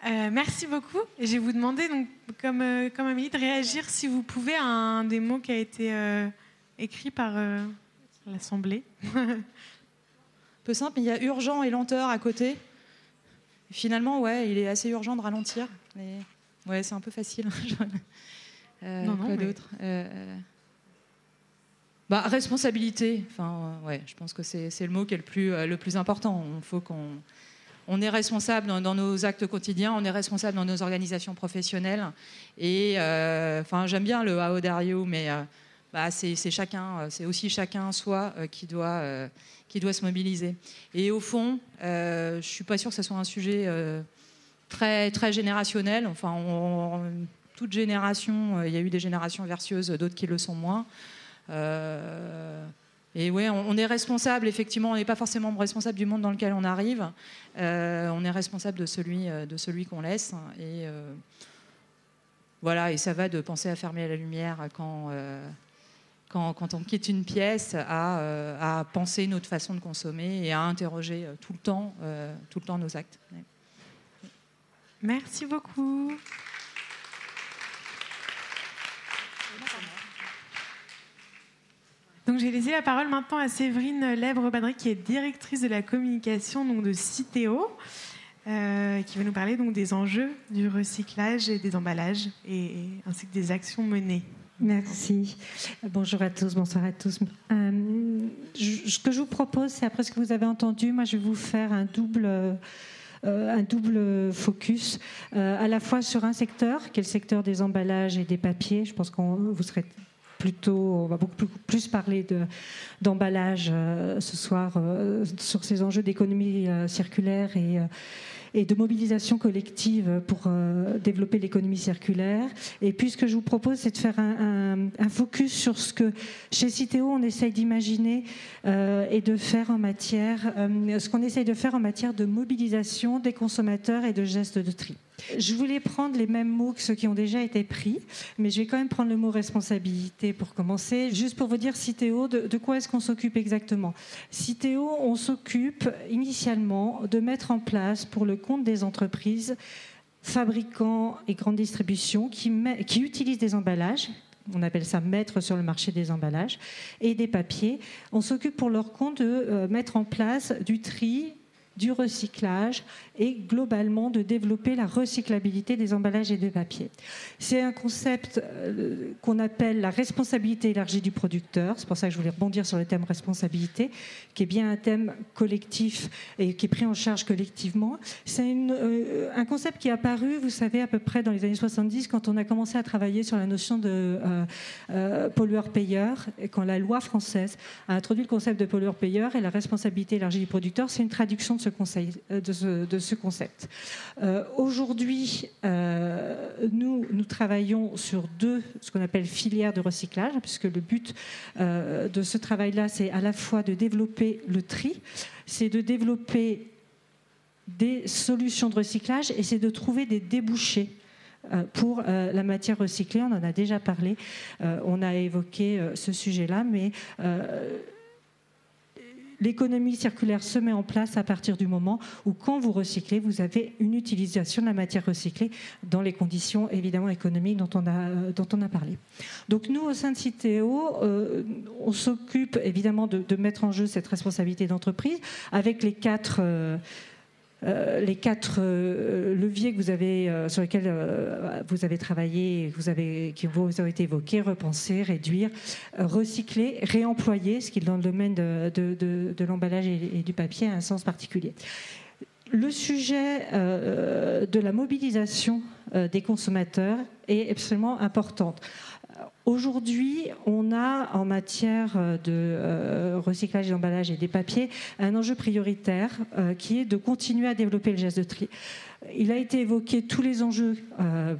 merci beaucoup. Et je vais vous demander, donc, comme, comme Amélie, de réagir si vous pouvez à un des mots qui a été écrit par l'Assemblée.
peu simple, mais il y a urgent et lenteur à côté. Finalement, ouais, il est assez urgent de ralentir. Mais ouais, c'est un peu facile.
euh, non, non,
d'autre euh, euh, bah, responsabilité. Enfin, ouais, je pense que c'est, le mot qui est le plus, le plus important. Il faut qu'on on est responsable dans, nos actes quotidiens, on est responsable dans nos organisations professionnelles. Et enfin, j'aime bien le AO Dario, mais bah, c'est, chacun, c'est aussi chacun soi qui doit qui doit se mobiliser. Et au fond, euh, je ne suis pas sûre que ce soit un sujet euh, très, très générationnel. Enfin, toute génération, euh, il y a eu des générations vertueuses, d'autres qui le sont moins. et oui, on, est responsable, effectivement, on n'est pas forcément responsable du monde dans lequel on arrive. on est responsable de celui, de celui qu'on laisse. Et voilà, et ça va de penser à fermer la lumière quand quand, on quitte une pièce, à, à, penser une autre façon de consommer et à interroger tout le temps, tout le temps nos actes.
Merci beaucoup. Donc j'ai laissé la parole maintenant à Séverine Lèbre-Badry, qui est directrice de la communication de Citeo, euh, qui va nous parler donc des enjeux du recyclage et des emballages, et, ainsi que des actions menées.
Merci. Bonjour à tous, bonsoir à tous. Euh, ce que je vous propose, c'est après ce que vous avez entendu, moi je vais vous faire un double... Euh, un double focus, à la fois sur un secteur, qui est le secteur des emballages et des papiers. Je pense que vous serez plutôt, on va beaucoup plus parler d'emballage euh, ce soir euh, sur ces enjeux d'économie euh, circulaire et et de mobilisation collective pour euh, développer l'économie circulaire. Et puis ce que je vous propose, c'est de faire un, focus sur ce que chez Citeo on essaye d'imaginer euh, et de faire en matière, euh, ce qu'on essaye de faire en matière de mobilisation des consommateurs et de gestes de tri. Je voulais prendre les mêmes mots que ceux qui ont déjà été pris, mais je vais quand même prendre le mot responsabilité pour commencer. Juste pour vous dire, Citeo, de, quoi est-ce qu'on s'occupe exactement? Citeo, on s'occupe initialement de mettre en place pour le compte des entreprises, fabricants et grandes distributions qui, qui utilisent des emballages on appelle ça mettre sur le marché des emballages, et des papiers. On s'occupe pour leur compte de euh, mettre en place du tri, du recyclage et globalement de développer la recyclabilité des emballages et des papiers. C'est un concept euh, qu'on appelle la responsabilité élargie du producteur. C'est pour ça que je voulais rebondir sur le thème responsabilité, qui est bien un thème collectif et qui est pris en charge collectivement. C'est euh, un concept qui est apparu, vous savez, à peu près dans les années 70, quand on a commencé à travailler sur la notion de euh, pollueur-payeur, et quand la loi française a introduit le concept de pollueur-payeur et la responsabilité élargie du producteur. C'est une traduction de ce, conseil, ce concept. Euh, aujourd'hui, euh, nous, travaillons sur deux, ce qu'on appelle filières de recyclage, puisque le but euh, de ce travail-là, c'est à la fois de développer le tri, c'est de développer des solutions de recyclage et c'est de trouver des débouchés pour la matière recyclée. On en a déjà parlé, on a évoqué ce sujet-là, mais l'économie circulaire se met en place à partir du moment où, quand vous recyclez, vous avez une utilisation de la matière recyclée dans les conditions évidemment économiques dont on a, dont on a parlé. Donc nous, au sein de Citeo, euh, on s'occupe évidemment de, mettre en jeu cette responsabilité d'entreprise avec les quatre... Euh, euh, les quatre euh, leviers euh, sur lesquels vous avez travaillé, vous avez, qui vous ont été évoqués, repenser, réduire, recycler, réemployer, ce qui dans le domaine de, l'emballage et, du papier a un sens particulier. Le sujet de la mobilisation des consommateurs est absolument important. Aujourd'hui, on a en matière de euh, recyclage d'emballage et des papiers un enjeu prioritaire euh, qui est de continuer à développer le geste de tri. Il a été évoqué tous les enjeux euh,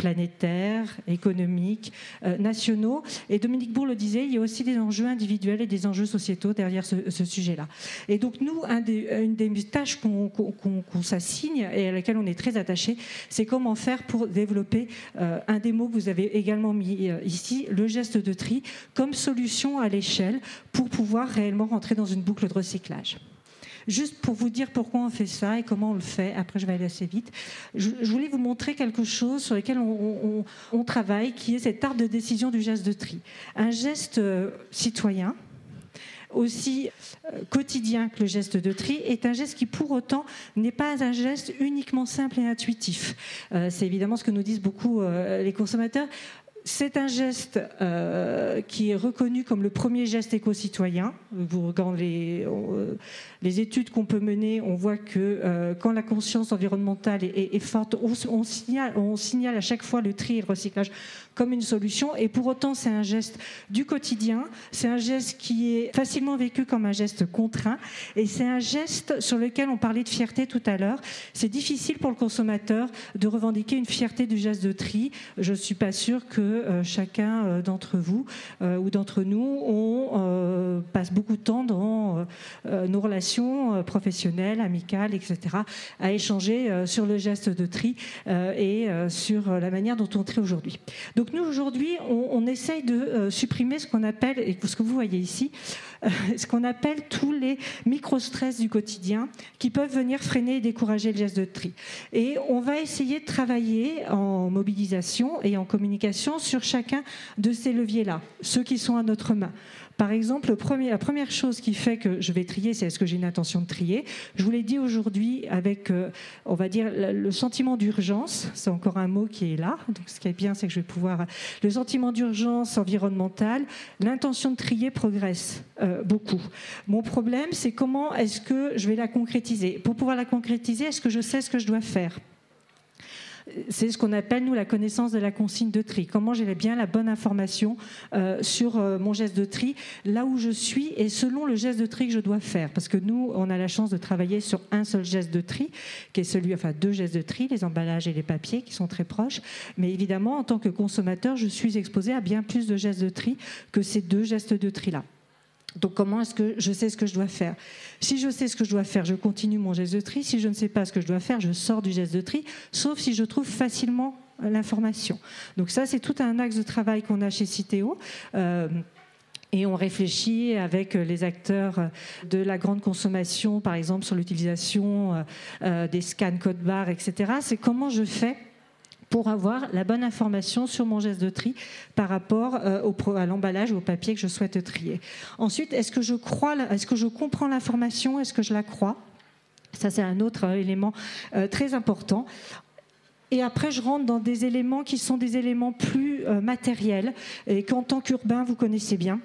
planétaires, économiques, euh, nationaux. Et Dominique Bourg le disait, il y a aussi des enjeux individuels et des enjeux sociétaux derrière ce, sujet-là. Et donc nous, une des tâches qu'on s'assigne et à laquelle on est très attaché, c'est comment faire pour développer euh, un des mots que vous avez également mis euh, ici, le geste de tri, comme solution à l'échelle pour pouvoir réellement rentrer dans une boucle de recyclage. Juste pour vous dire pourquoi on fait ça et comment on le fait, après je vais aller assez vite, je, voulais vous montrer quelque chose sur lequel on, travaille, qui est cet art de décision du geste de tri. Un geste euh, citoyen, aussi euh, quotidien que le geste de tri, est un geste qui pour autant n'est pas un geste uniquement simple et intuitif. Euh, c'est évidemment ce que nous disent beaucoup les consommateurs. C'est un geste euh, qui est reconnu comme le premier geste éco-citoyen. Regardez euh, les, études qu'on peut mener, on voit que euh, quand la conscience environnementale est, forte, on, signale, on, signale, à chaque fois le tri et le recyclage comme une solution. Et pour autant, c'est un geste du quotidien. C'est un geste qui est facilement vécu comme un geste contraint. Et c'est un geste sur lequel on parlait de fierté tout à l'heure. C'est difficile pour le consommateur de revendiquer une fierté du geste de tri. Je ne suis pas sûre que euh, chacun d'entre vous ou d'entre nous, on passe beaucoup de temps dans nos relations professionnelles, amicales, etc., à échanger sur le geste de tri et sur la manière dont on trie aujourd'hui. Donc nous, aujourd'hui, on, on, essaye de supprimer ce qu'on appelle, et ce que vous voyez ici, ce qu'on appelle tous les micro-stress du quotidien qui peuvent venir freiner et décourager le geste de tri. Et on va essayer de travailler en mobilisation et en communication sur chacun de ces leviers-là, ceux qui sont à notre main. Par exemple, la première chose qui fait que je vais trier, c'est est-ce que j'ai une intention de trier? Je vous l'ai dit aujourd'hui avec, euh, on va dire, le sentiment d'urgence. C'est encore un mot qui est là. Donc, ce qui est bien, c'est que je vais pouvoir. Le sentiment d'urgence environnementale, l'intention de trier progresse euh, beaucoup. Mon problème, c'est comment est-ce que je vais la concrétiser? Pour pouvoir la concrétiser, est-ce que je sais ce que je dois faire? C'est ce qu'on appelle, nous, la connaissance de la consigne de tri. Comment j'ai bien la bonne information euh, sur euh, mon geste de tri, là où je suis et selon le geste de tri que je dois faire. Parce que nous, on a la chance de travailler sur un seul geste de tri, qui est celui, enfin deux gestes de tri, les emballages et les papiers, qui sont très proches. Mais évidemment, en tant que consommateur, je suis exposé à bien plus de gestes de tri que ces deux gestes de tri-là. Donc comment est-ce que je sais ce que je dois faire? Si je sais ce que je dois faire, je continue mon geste de tri. Si je ne sais pas ce que je dois faire, je sors du geste de tri, sauf si je trouve facilement l'information. Donc ça, c'est tout un axe de travail qu'on a chez Citeo. Euh, et on réfléchit avec les acteurs de la grande consommation, par exemple sur l'utilisation euh, euh, des scans code barres, etc. C'est comment je fais pour avoir la bonne information sur mon geste de tri par rapport euh, au, à l'emballage ou au papier que je souhaite trier. Ensuite, est-ce que je crois, est-ce que je comprends l'information, est-ce que je la crois? Ça, c'est un autre euh, élément euh, très important. Et après, je rentre dans des éléments qui sont des éléments plus matériels et qu'en tant qu'urbain, vous connaissez bien.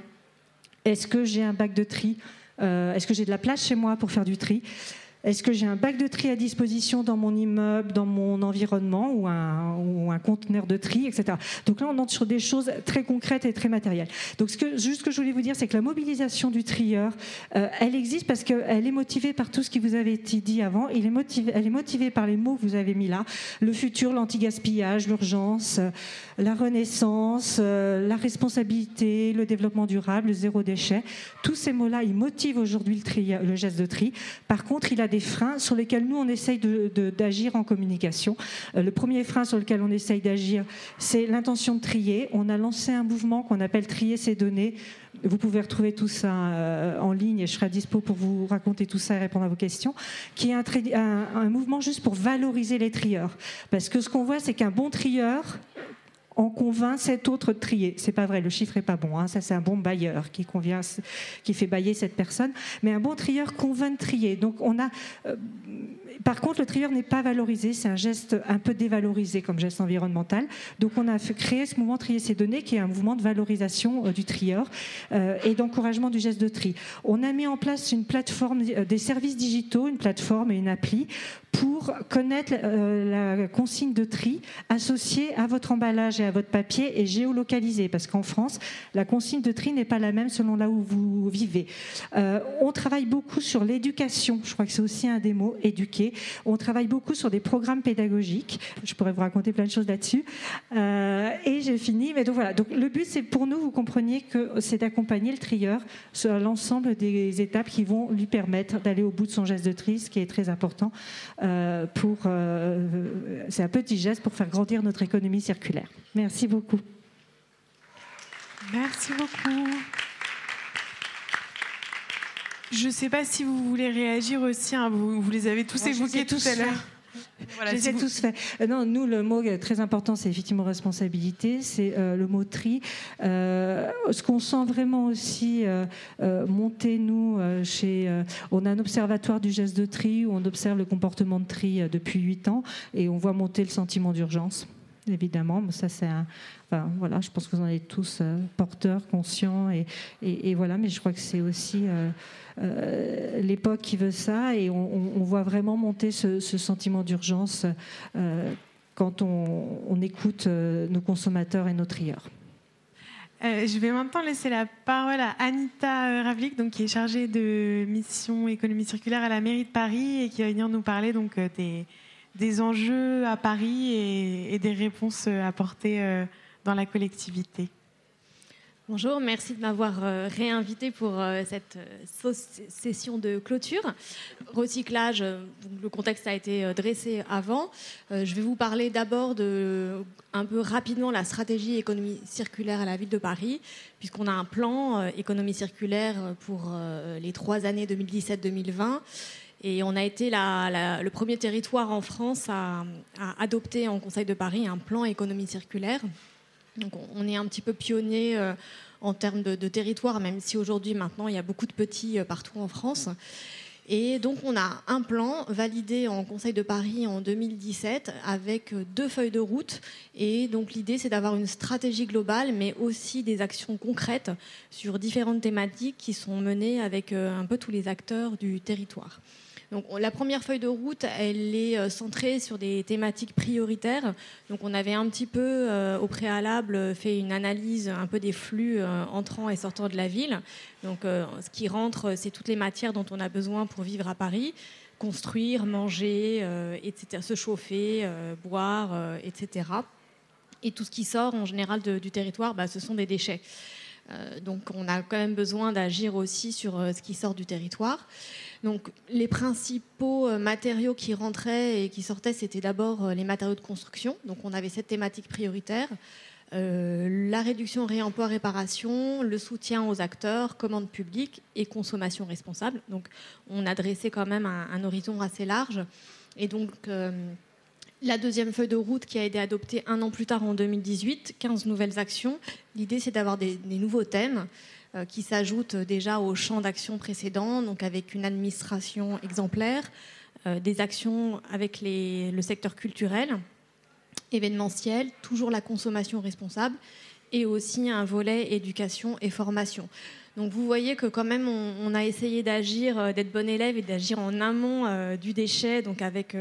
Est-ce que j'ai un bac de tri? Est-ce que j'ai de la place chez moi pour faire du tri? Est-ce que j'ai un bac de tri à disposition dans mon immeuble, dans mon environnement ou un, conteneur de tri, etc. Donc là, on entre sur des choses très concrètes et très matérielles. Donc ce que, juste ce que je voulais vous dire, c'est que la mobilisation du trieur, euh, elle existe parce qu'elle est motivée par tout ce qui vous avait été dit avant. Elle est motivée par les mots que vous avez mis là. Le futur, l'anti-gaspillage, l'urgence, euh, la renaissance, euh, la responsabilité, le développement durable, le zéro déchet. Tous ces mots-là, ils motivent aujourd'hui le, le geste de tri. Par contre, il a des freins sur lesquels nous, on essaye d'agir en communication. Euh, le premier frein sur lequel on essaye d'agir, c'est l'intention de trier. On a lancé un mouvement qu'on appelle Trier ces données. Vous pouvez retrouver tout ça euh, en ligne et je serai dispo pour vous raconter tout ça et répondre à vos questions, qui est un, un mouvement juste pour valoriser les trieurs. Parce que ce qu'on voit, c'est qu'un bon trieur, on convainc cet autre de trier. C'est pas vrai, le chiffre est pas bon. Hein. Ça, c'est un bon bailleur qui convient, qui fait bailler cette personne. Mais un bon trieur convainc de trier. Donc, on a. Euh, par contre, le trieur n'est pas valorisé. C'est un geste un peu dévalorisé comme geste environnemental. Donc, on a créé ce mouvement Trier ces données, qui est un mouvement de valorisation euh, du trieur euh, et d'encouragement du geste de tri. On a mis en place une plateforme, des services digitaux, une plateforme et une appli pour connaître la consigne de tri associée à votre emballage à votre papier et géolocalisée, parce qu'en France, la consigne de tri n'est pas la même selon là où vous vivez. Euh, on travaille beaucoup sur l'éducation, je crois que c'est aussi un des mots, éduquer. On travaille beaucoup sur des programmes pédagogiques, je pourrais vous raconter plein de choses là-dessus. Euh, et j'ai fini, mais donc voilà, donc le but c'est pour nous, vous compreniez que c'est d'accompagner le trieur sur l'ensemble des étapes qui vont lui permettre d'aller au bout de son geste de tri, ce qui est très important. Euh, pour. C'est un petit geste pour faire grandir notre économie circulaire. Merci beaucoup.
Merci beaucoup. Je ne sais pas si vous voulez réagir aussi. Hein. vous, vous, les avez tous évoqués tout à l'heure.
Voilà, je tous fait. Euh, non, nous, le mot très important, c'est effectivement responsabilité, c'est euh, le mot tri. Euh, ce qu'on sent vraiment aussi monter, nous, chez. on a un observatoire du geste de tri où on observe le comportement de tri depuis huit ans et on voit monter le sentiment d'urgence évidemment. Ça, c'est enfin, voilà, je pense que vous en êtes tous porteurs, conscients, et, voilà. Mais je crois que c'est aussi euh, l'époque qui veut ça, et on, voit vraiment monter ce, sentiment d'urgence euh, quand on, écoute euh, nos consommateurs et nos trieurs.
je vais maintenant laisser la parole à Anita Ravlik, donc, qui est chargée de mission économie circulaire à la mairie de Paris et qui va venir nous parler donc, des, des enjeux à Paris et, des réponses apportées dans la collectivité.
Bonjour, merci de m'avoir euh, réinvité pour euh, cette euh, session de clôture. Recyclage, le contexte a été dressé avant. Je vais vous parler d'abord de un peu rapidement la stratégie économie circulaire à la ville de Paris, puisqu'on a un plan économie circulaire pour les trois années 2017-2020. Et on a été le premier territoire en France à, adopter en Conseil de Paris un plan économie circulaire. Donc on est un petit peu pionnier euh, en termes de, territoire, même si aujourd'hui, maintenant, il y a beaucoup de petits euh, partout en France. Et donc on a un plan validé en Conseil de Paris en 2017 avec euh, deux feuilles de route. Et donc l'idée c'est d'avoir une stratégie globale, mais aussi des actions concrètes sur différentes thématiques qui sont menées avec un peu tous les acteurs du territoire la première feuille de route, elle est euh, centrée sur des thématiques prioritaires. Donc on avait un petit peu euh, au préalable fait une analyse un peu des flux euh, entrant et sortant de la ville. Donc ce qui rentre, c'est toutes les matières dont on a besoin pour vivre à Paris construire, manger, etc., se chauffer, boire, etc. Et tout ce qui sort en général du territoire, bah, ce sont des déchets. Donc on a quand même besoin d'agir aussi sur ce qui sort du territoire. Donc, les principaux euh, matériaux qui rentraient et qui sortaient, c'était d'abord euh, les matériaux de construction. Donc, on avait cette thématique prioritaire. Euh, la réduction, réemploi, réparation, le soutien aux acteurs, commandes publiques et consommation responsable. Donc, on a quand même un, horizon assez large. Et donc, la deuxième feuille de route qui a été adoptée un an plus tard en 2018, 15 nouvelles actions. L'idée, c'est d'avoir des, nouveaux thèmes. Euh, qui s'ajoute déjà au champ d'action précédent, donc avec une administration exemplaire, euh, des actions avec le secteur culturel, événementiel, toujours la consommation responsable, et aussi un volet éducation et formation. Donc vous voyez que quand même on, a essayé d'agir, euh, d'être bon élève et d'agir en amont du déchet, donc avec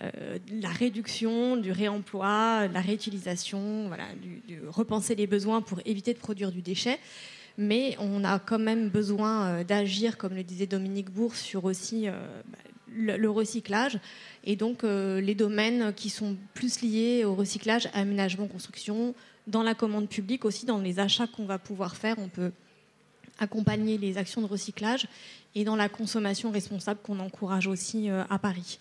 la réduction, du réemploi, la réutilisation, voilà, du, repenser les besoins pour éviter de produire du déchet. Mais on a quand même besoin euh, d'agir, comme le disait Dominique Bourg, sur aussi euh, bah, le, recyclage. Et donc euh, les domaines qui sont plus liés au recyclage, aménagement, construction, dans la commande publique aussi, dans les achats qu'on va pouvoir faire, on peut accompagner les actions de recyclage et dans la consommation responsable qu'on encourage aussi à Paris.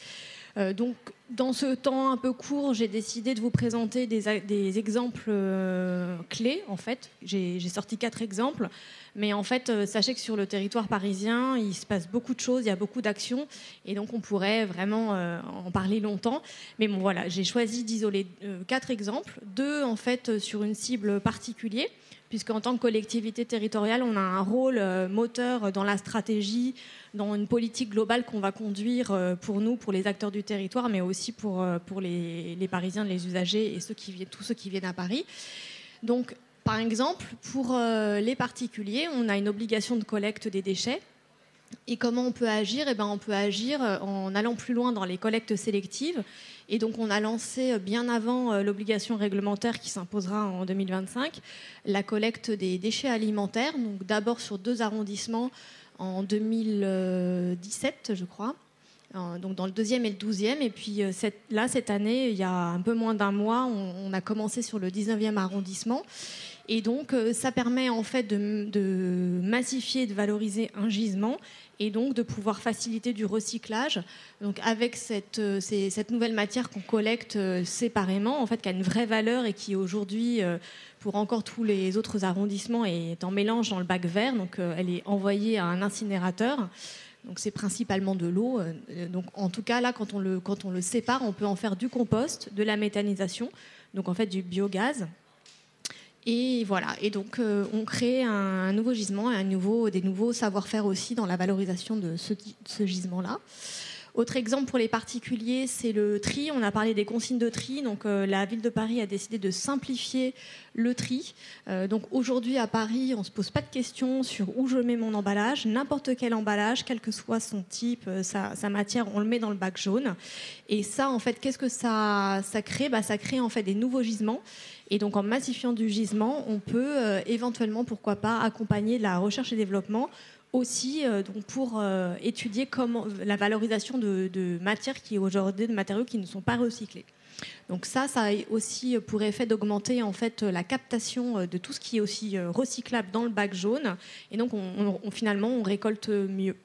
Euh, donc, dans ce temps un peu court, j'ai décidé de vous présenter des, exemples euh, clés. En fait, j'ai sorti quatre exemples. Mais en fait, euh, sachez que sur le territoire parisien, il se passe beaucoup de choses, il y a beaucoup d'actions, et donc on pourrait vraiment en parler longtemps. Mais bon, voilà, j'ai choisi d'isoler quatre exemples, deux en fait sur une cible particulière puisqu'en tant que collectivité territoriale, on a un rôle euh, moteur dans la stratégie, dans une politique globale qu'on va conduire euh, pour nous, pour les acteurs du territoire, mais aussi pour, euh, pour les, Parisiens, les usagers et qui tous ceux qui viennent à Paris. Donc, par exemple, pour les particuliers, on a une obligation de collecte des déchets. Et comment on peut agir? Eh ben, On peut agir en allant plus loin dans les collectes sélectives et donc on a lancé euh, bien avant euh, l'obligation réglementaire qui s'imposera en 2025 la collecte des déchets alimentaires, donc d'abord sur deux arrondissements en 2017, je crois. Donc dans le deuxième et le douzième. Et puis euh, là, cette année, il y a un peu moins d'un mois, on, a commencé sur le 19e arrondissement. Et donc, ça permet en fait de, de massifier, de valoriser un gisement et donc de pouvoir faciliter du recyclage. Donc avec cette, euh, cette nouvelle matière qu'on collecte euh, séparément, en fait, qui a une vraie valeur et qui aujourd'hui, euh, pour encore tous les autres arrondissements, est en mélange dans le bac vert. Donc elle est envoyée à un incinérateur. Donc c'est principalement de l'eau. Donc en tout cas là, quand on le quand on le sépare, on peut en faire du compost, de la méthanisation, donc en fait du biogaz et voilà. Et donc, euh, on crée un, nouveau gisement et un nouveau, des nouveaux savoir-faire aussi dans la valorisation de ce, gisement-là. Autre exemple pour les particuliers, c'est le tri. On a parlé des consignes de tri. Donc, euh, la ville de Paris a décidé de simplifier le tri. Euh, donc, aujourd'hui à Paris, on ne se pose pas de questions sur où je mets mon emballage. N'importe quel emballage, quel que soit son type, sa, matière, on le met dans le bac jaune. Et ça, en fait, qu'est-ce que ça, ça crée? Bah, Ça crée en fait des nouveaux gisements et donc en massifiant du gisement, on peut euh, éventuellement, pourquoi pas, accompagner la recherche et développement aussi euh, donc pour euh, étudier comment la valorisation de, matières qui aujourd'hui de matériaux qui ne sont pas recyclés. Donc ça, ça a aussi pour effet d'augmenter en fait la captation de tout ce qui est aussi recyclable dans le bac jaune. Et donc finalement, on récolte mieux.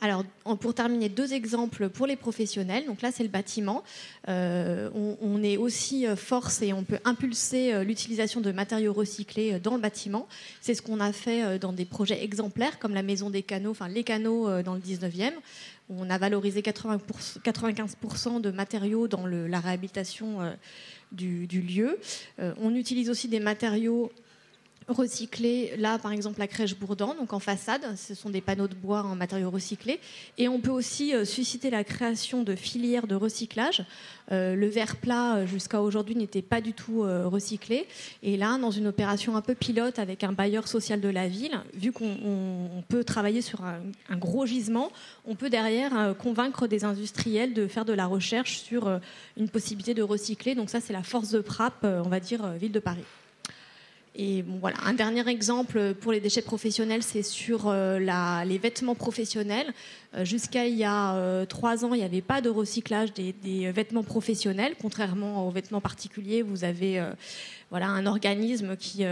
Alors, pour terminer, deux exemples pour les professionnels. Donc là, c'est le bâtiment. Euh, on, est aussi euh, force et on peut impulser euh, l'utilisation de matériaux recyclés dans le bâtiment. C'est ce qu'on a fait dans des projets exemplaires comme la maison des canaux, enfin les canaux dans le 19e. On a valorisé 95% de matériaux dans la réhabilitation du, lieu. on utilise aussi des matériaux recycler, là par exemple la crèche Bourdan, donc en façade, ce sont des panneaux de bois en matériaux recyclés. Et on peut aussi euh, susciter la création de filières de recyclage. Euh, le verre plat euh, jusqu'à aujourd'hui n'était pas du tout recyclé. Et là, dans une opération un peu pilote avec un bailleur social de la ville, vu qu'on peut travailler sur un, un, gros gisement, on peut derrière convaincre des industriels de faire de la recherche sur une possibilité de recycler. Donc ça, c'est la force de frappe, on va dire, ville de Paris. Et voilà, un dernier exemple pour les déchets professionnels, c'est sur euh, les vêtements professionnels. Euh, jusqu'à il y a euh, trois ans, il n'y avait pas de recyclage des, vêtements professionnels, contrairement aux vêtements particuliers. Vous avez voilà un organisme qui,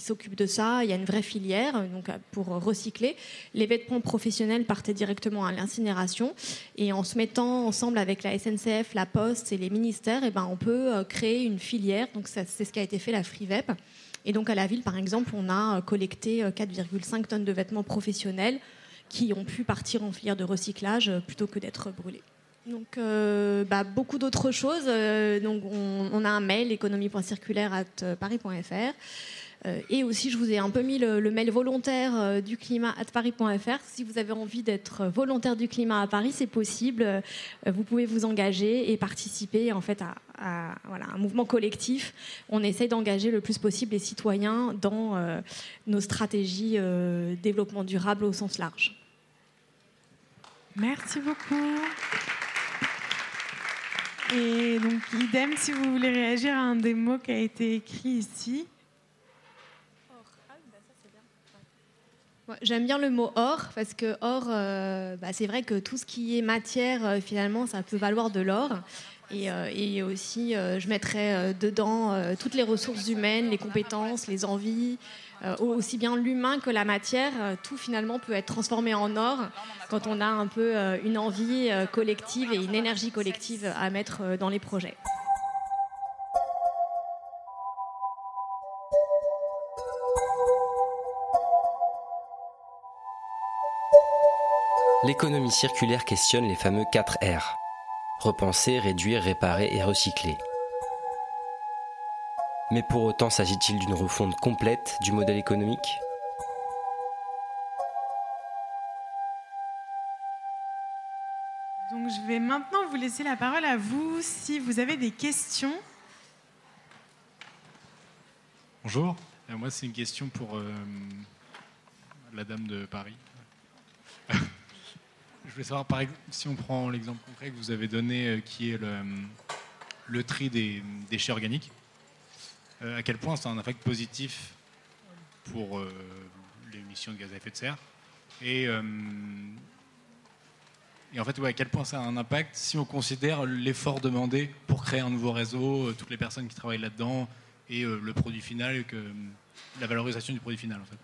s'occupe de ça. Il y a une vraie filière donc pour recycler. Les vêtements professionnels partaient directement à l'incinération. Et en se mettant ensemble avec la SNCF, la Poste et les ministères, et eh ben on peut créer une filière. C'est ce qui a été fait la FreeVep. Et donc à la ville, par exemple, on a euh, collecté 4,5 euh, tonnes de vêtements professionnels qui ont pu partir en filière de recyclage euh, plutôt que d'être brûlés. Donc, bah, beaucoup d'autres choses. donc, on, a un mail économie.circulaire@paris.fr. Euh, et aussi, je vous ai un peu mis le, mail volontaire euh, du climat à paris.fr. Si vous avez envie d'être volontaire du climat à Paris, c'est possible. Euh, vous pouvez vous engager et participer en fait à, un mouvement collectif. On essaye d'engager le plus possible les citoyens dans nos stratégies développement durable au sens large.
Merci beaucoup. Et donc, idem, si vous voulez réagir à un des mots qui a été écrit ici.
J'aime bien le mot or parce que or, euh, bah, c'est vrai que tout ce qui est matière, euh, finalement, ça peut valoir de l'or. Et, euh, aussi, je mettrais dedans toutes les ressources humaines, les compétences, les envies, aussi bien l'humain que la matière. tout finalement peut être transformé en or quand on a un peu une envie collective et une énergie collective à mettre dans les projets.
L'économie circulaire questionne les fameux 4 R. Repenser, réduire, réparer et recycler. Mais pour autant, s'agit-il d'une refonte complète du modèle économique?
Donc je vais maintenant vous laisser la parole à vous si vous avez des questions.
Bonjour, euh, moi c'est une question pour euh, la dame de Paris. Je voulais savoir, par exemple, si on prend l'exemple concret que vous avez donné, euh, qui est le, tri des déchets organiques, euh, à quel point ça a un impact positif pour euh, l'émission de gaz à effet de serre et, en fait, à quel point ça a un impact si on considère l'effort demandé pour créer un nouveau réseau, toutes les personnes qui travaillent là-dedans et le produit final, que, la valorisation du produit final en fait?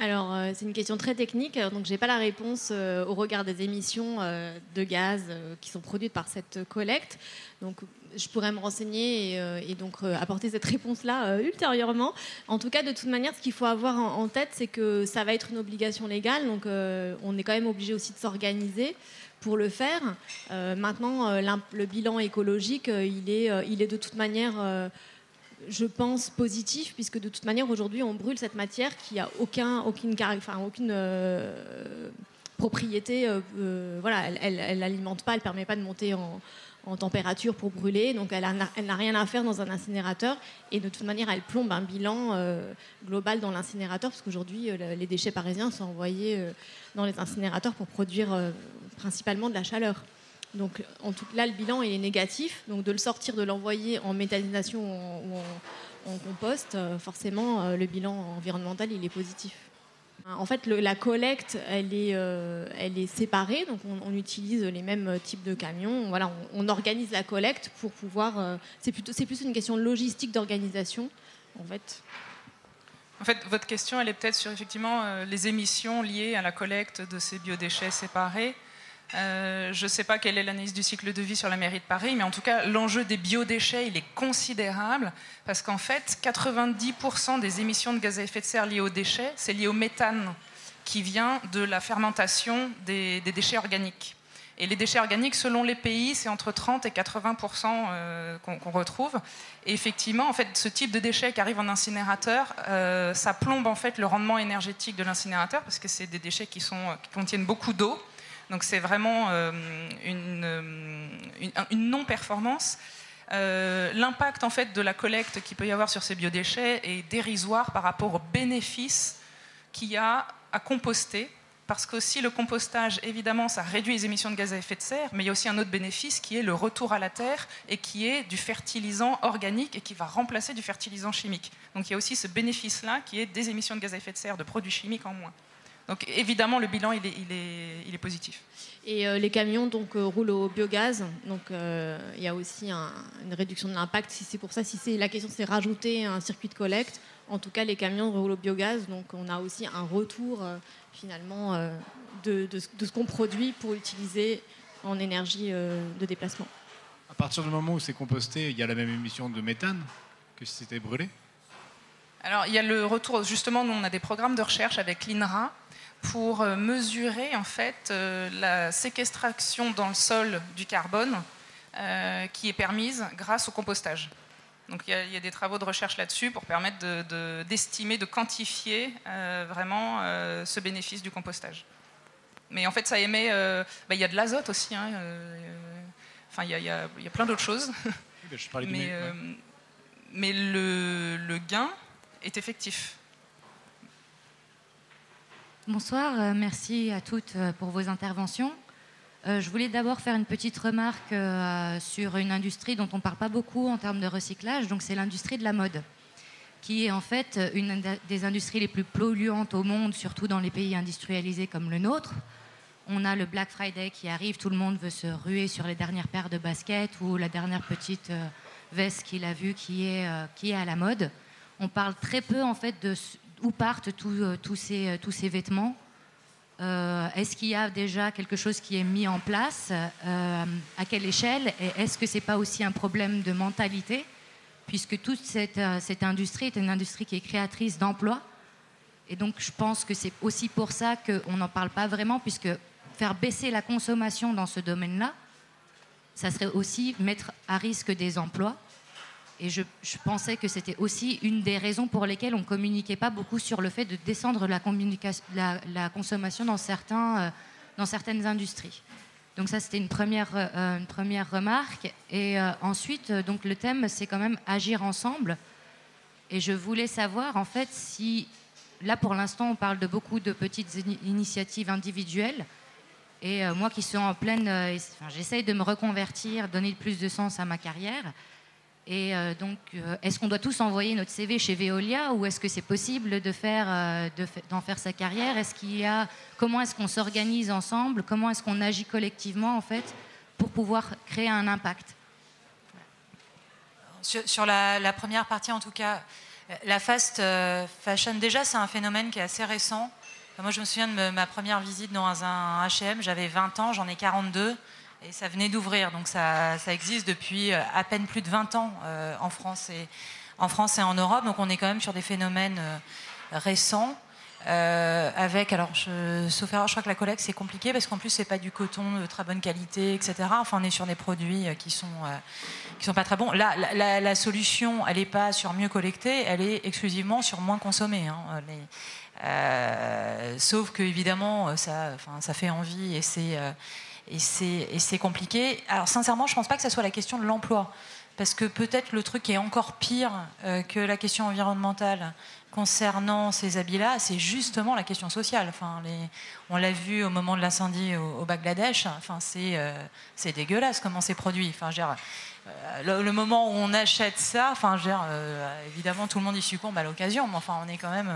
Alors, euh, c'est une question très technique, donc je n'ai pas la réponse euh, au regard des émissions euh, de gaz qui sont produites par cette collecte. Donc, je pourrais me renseigner et, donc apporter cette réponse-là ultérieurement. En tout cas, de toute manière, ce qu'il faut avoir en, tête, c'est que ça va être une obligation légale, donc on est quand même obligé aussi de s'organiser pour le faire. maintenant, le bilan écologique, il, est, il est de toute manière je pense, positif, puisque de toute manière, aujourd'hui, on brûle cette matière qui a aucun, aucune, aucune euh, propriété. Euh, euh, voilà, elle n'alimente pas, elle ne permet pas de monter en, température pour brûler, donc elle n'a rien à faire dans un incinérateur. Et de toute manière, elle plombe un bilan global dans l'incinérateur, parce qu'aujourd'hui, les déchets parisiens sont envoyés dans les incinérateurs pour produire principalement de la chaleur. Donc en tout, là, le bilan est négatif. Donc de le sortir, de l'envoyer en méthanisation ou en, compost, euh, forcément, euh, le bilan environnemental, il est positif. En fait, la collecte, elle est, elle est séparée, donc on, utilise les mêmes types de camions. Voilà, on, organise la collecte pour pouvoir. c'est plus une question logistique d'organisation, en fait.
En fait, votre question, elle est peut-être sur effectivement les émissions liées à la collecte de ces biodéchets séparés. Euh, je ne sais pas quelle est l'analyse du cycle de vie sur la mairie de Paris, mais en tout cas, l'enjeu des biodéchets, il est considérable, parce qu'en fait, 90% des émissions de gaz à effet de serre liées aux déchets, c'est lié au méthane qui vient de la fermentation des, déchets organiques. Et les déchets organiques, selon les pays, c'est entre 30 et 80% euh, qu'on retrouve. Et effectivement, en fait, ce type de déchets qui arrive en incinérateur, euh, ça plombe en fait le rendement énergétique de l'incinérateur parce que c'est des déchets qui, qui contiennent beaucoup d'eau. Donc c'est vraiment euh, euh, une, non-performance. Euh, l'impact en fait de la collecte qu'il peut y avoir sur ces biodéchets est dérisoire par rapport aux bénéfices qu'il y a à composter. Parce qu'aussi le compostage, évidemment, ça réduit les émissions de gaz à effet de serre, mais il y a aussi un autre bénéfice qui est le retour à la terre et qui est du fertilisant organique et qui va remplacer du fertilisant chimique. Donc il y a aussi ce bénéfice-là qui est des émissions de gaz à effet de serre, de produits chimiques en moins. Donc évidemment, le bilan, il est, il est, il est positif.
Et euh, les camions donc, euh, roulent au biogaz, donc euh, il y a aussi une réduction de l'impact. Si c'est pour ça, si c'est la question, c'est rajouter un circuit de collecte. En tout cas, les camions roulent au biogaz, donc on a aussi un retour finalement de, de, ce qu'on produit pour utiliser en énergie de déplacement.
À partir du moment où c'est composté, il y a la même émission de méthane que si c'était brûlé?
Alors, il y a le retour, justement, nous, on a des programmes de recherche avec l'INRA pour euh, mesurer en fait euh, la séquestration dans le sol du carbone euh, qui est permise grâce au compostage. Donc il y, a, des travaux de recherche là-dessus pour permettre d'estimer, de, quantifier vraiment ce bénéfice du compostage. Mais en fait, ça émet. Bah, il y a de l'azote aussi. Hein, enfin, il y, a plein d'autres choses. mais, mais le, le gain est effectif.
Bonsoir, euh, merci à toutes euh, pour vos interventions. Euh, je voulais d'abord faire une petite remarque sur une industrie dont on ne parle pas beaucoup en termes de recyclage, donc c'est l'industrie de la mode, qui est en fait une des industries les plus polluantes au monde, surtout dans les pays industrialisés comme le nôtre. On a le Black Friday qui arrive, tout le monde veut se ruer sur les dernières paires de baskets ou la dernière petite veste qu'il a vue qui est, qui est à la mode. On parle très peu en fait de, où partent euh, tous, ces, euh, tous ces vêtements euh, Est-ce qu'il y a déjà quelque chose qui est mis en place À quelle échelle Et est-ce que ce n'est pas aussi un problème de mentalité Puisque toute cette, cette industrie est une industrie qui est créatrice d'emplois. Et donc je pense que c'est aussi pour ça qu'on n'en parle pas vraiment, puisque faire baisser la consommation dans ce domaine-là, ça serait aussi mettre à risque des emplois. Et je, pensais que c'était aussi une des raisons pour lesquelles on ne communiquait pas beaucoup sur le fait de descendre la, consommation euh, dans certaines industries. Donc ça, c'était une première, euh, remarque. Et euh, ensuite, donc le thème, c'est quand même agir ensemble. Et je voulais savoir, en fait, si là, pour l'instant, on parle de beaucoup de petites initiatives individuelles. Et moi qui suis en pleine... J'essaye de me reconvertir, donner plus de sens à ma carrière. Et euh, donc, euh, est-ce qu'on doit tous envoyer notre CV chez Veolia ou est-ce que c'est possible de faire, euh, d'en faire sa carrière? Est-ce qu'il y a, comment est-ce qu'on s'organise ensemble? Comment est-ce qu'on agit collectivement en fait pour pouvoir créer un impact?
Sur, la, première partie, en tout cas, la fast fashion, déjà, c'est un phénomène qui est assez récent. Moi, je me souviens de ma première visite dans un H&M. J'avais 20 ans, j'en ai 42. Et ça venait d'ouvrir, donc ça, ça, existe depuis euh, à peine plus de 20 ans euh, en, France et, en France et en Europe. Donc on est quand même sur des phénomènes euh, récents. avec, alors, je, sauf erreur, je crois que la collecte c'est compliqué parce qu'en plus c'est pas du coton de très bonne qualité, etc. Enfin, on est sur des produits qui sont qui sont pas très bons. Là, la, solution, elle n'est pas sur mieux collecter, elle est exclusivement sur moins consommer. Hein. sauf que évidemment, ça, ça fait envie et c'est et c'est compliqué. Alors sincèrement, je ne pense pas que ce soit la question de l'emploi, parce que peut-être le truc est encore pire euh, que la question environnementale concernant ces habits-là, c'est justement la question sociale. Enfin, on l'a vu au moment de l'incendie au, Bangladesh. Enfin, c'est euh, dégueulasse comment c'est produit. Enfin, euh, le, moment où on achète ça, enfin, évidemment, tout le monde y succombe à l'occasion, mais enfin, on est quand même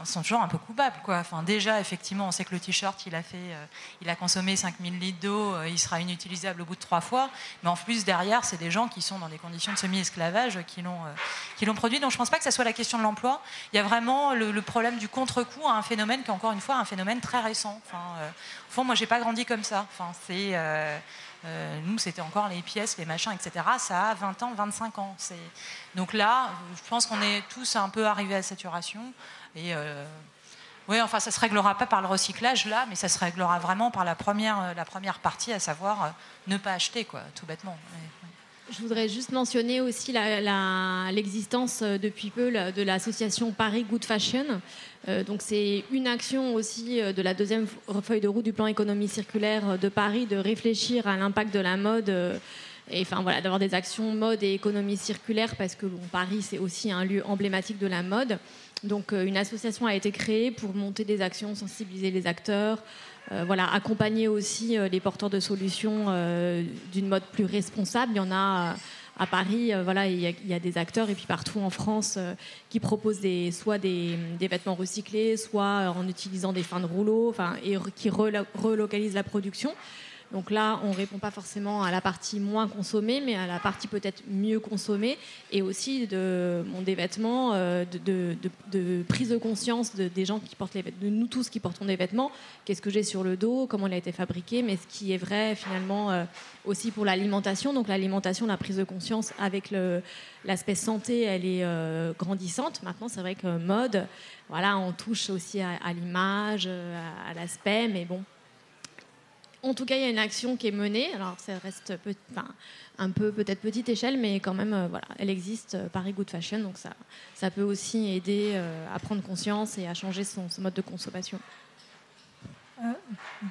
on se sent toujours un peu coupable. Quoi. Enfin, déjà, effectivement, on sait que le t-shirt, il, a euh, il a consommé 5000 litres d'eau, euh, il sera inutilisable au bout de trois fois. Mais en plus, derrière, c'est des gens qui sont dans des conditions de semi-esclavage qui l'ont euh, l'ont produit. Donc je ne pense pas que ce soit la question de l'emploi. Il y a vraiment le, problème du contre-coup à un phénomène qui encore une fois un phénomène très récent. Enfin, au fond, moi, j'ai pas grandi comme ça. Enfin, c'est... nous, c'était encore les pièces, les machins, etc. Ça a 20 ans, 25 ans. Donc là, je pense qu'on est tous un peu arrivés à saturation. Et euh, oui, enfin, ça se réglera pas par le recyclage là, mais ça se réglera vraiment par la première, euh, la première partie, à savoir euh, ne pas acheter, quoi, tout bêtement.
Je voudrais juste mentionner aussi l'existence depuis peu de l'association Paris Good Fashion. donc c'est une action aussi de la deuxième feuille de route du plan économie circulaire de Paris de réfléchir à l'impact de la mode et enfin voilà d'avoir des actions mode et économie circulaire parce que bon, Paris c'est aussi un lieu emblématique de la mode. Donc euh, une association a été créée pour monter des actions, sensibiliser les acteurs, euh, voilà, accompagner aussi euh, les porteurs de solutions d'une mode plus responsable. Il y en a à Paris, voilà, il y, a, des acteurs et puis partout en France qui proposent des, soit des, vêtements recyclés, soit en utilisant des fins de rouleau, et qui relocalisent la production. Donc là, on ne répond pas forcément à la partie moins consommée, mais à la partie peut-être mieux consommée, et aussi de, des vêtements, euh, de, prise de conscience des gens qui portent les vêtements, de nous tous qui portons des vêtements. Qu'est-ce que j'ai sur le dos Comment il a été fabriqué Mais ce qui est vrai finalement euh, aussi pour l'alimentation. Donc l'alimentation, la prise de conscience avec l'aspect santé, elle est euh, grandissante. Maintenant, c'est vrai que mode, voilà, on touche aussi à l'image, à l'aspect, mais bon, en tout cas, il y a une action qui est menée. Alors, ça reste un peu peut-être petite échelle, mais quand même, euh, voilà, elle existe, euh, Paris Good Fashion. Donc, ça, ça peut aussi aider euh, à prendre conscience et à changer son, mode de consommation.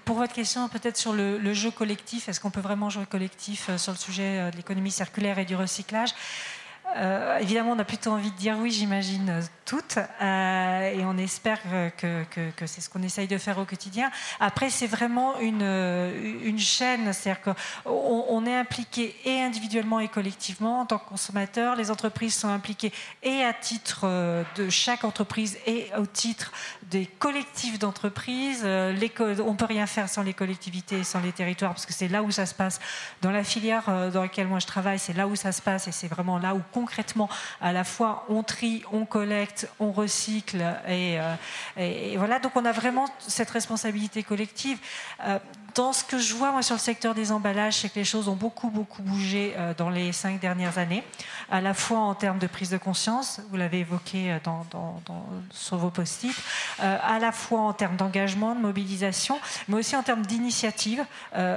pour votre question, peut-être sur le, le, jeu collectif, est-ce qu'on peut vraiment jouer collectif sur le sujet de l'économie circulaire et du recyclage? Euh, évidemment, on a plutôt envie de dire oui, j'imagine, euh, toutes. Euh, et on espère que, c'est ce qu'on essaye de faire au quotidien. Après, c'est vraiment une, chaîne. C'est-à-dire qu'on on est impliqué et individuellement et collectivement en tant que consommateur. Les entreprises sont impliquées et à titre de chaque entreprise et au titre des collectifs d'entreprises. On peut rien faire sans les collectivités et sans les territoires parce que c'est là où ça se passe. Dans la filière dans laquelle moi je travaille, c'est là où ça se passe et c'est vraiment là où concrètement, à la fois on trie, on collecte, on recycle. Et, euh, voilà, donc on a vraiment cette responsabilité collective. Euh, dans ce que je vois moi sur le secteur des emballages, c'est que les choses ont beaucoup beaucoup bougé euh, dans les cinq dernières années, à la fois en termes de prise de conscience, vous l'avez évoqué dans, sur vos post-it, à la fois en termes d'engagement, de mobilisation, mais aussi en termes d'initiatives.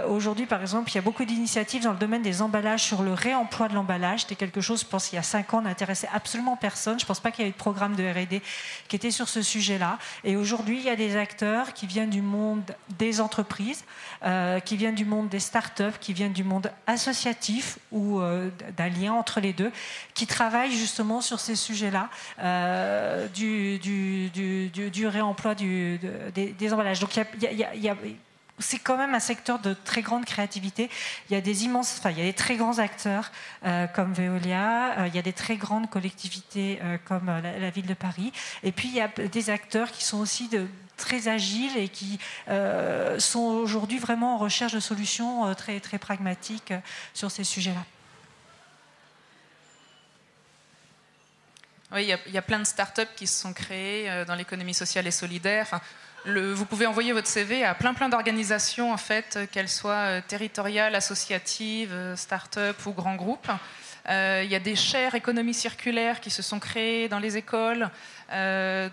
Aujourd'hui, par exemple, il y a beaucoup d'initiatives dans le domaine des emballages sur le réemploi de l'emballage. C'était quelque chose, je pense, il y a cinq ans, n'intéressait absolument personne. Je ne pense pas qu'il y ait eu de programme de R&D qui était sur ce sujet-là. Et aujourd'hui, il y a des acteurs qui viennent du monde des entreprises, euh, qui viennent du monde des startups, qui viennent du monde associatif ou euh, d'un lien entre les deux, qui travaillent justement sur ces sujets-là euh, du, réemploi des, des, emballages. Donc il y a c'est quand même un secteur de très grande créativité. Il y a des immenses, enfin, il y a des très grands acteurs euh, comme Veolia, euh, il y a des très grandes collectivités euh, comme la, ville de Paris, et puis il y a des acteurs qui sont aussi très agiles et qui sont aujourd'hui vraiment en recherche de solutions très, très pragmatiques sur ces sujets-là.
Oui, il y, a, plein de startups qui se sont créées dans l'économie sociale et solidaire. Vous pouvez envoyer votre CV à plein plein d'organisations, en fait, qu'elles soient euh, territoriales, associatives, euh, start-up ou grands groupes. Euh, il y a des chaires économie circulaire qui se sont créées dans les écoles.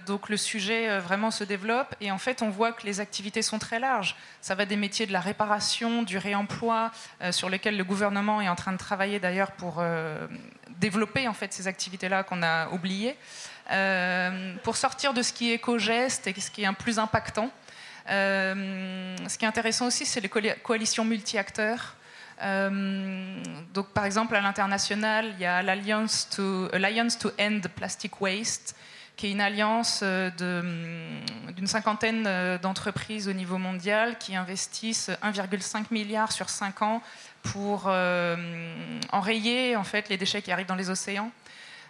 donc le sujet vraiment se développe et en fait on voit que les activités sont très larges. Ça va des métiers de la réparation, du réemploi, sur lesquels le gouvernement est en train de travailler d'ailleurs pour développer en fait ces activités-là qu'on a oubliées. Euh, pour sortir de ce qui est éco-geste et ce qui est un plus impactant. Euh, ce qui est intéressant aussi, c'est les coalitions multi-acteurs. Euh, donc, par exemple, à l'international, il y a l'Alliance to, Alliance to End Plastic Waste, qui est une alliance d'une cinquantaine d'entreprises au niveau mondial qui investissent 1,5 milliard sur 5 ans pour enrayer en fait, les déchets qui arrivent dans les océans.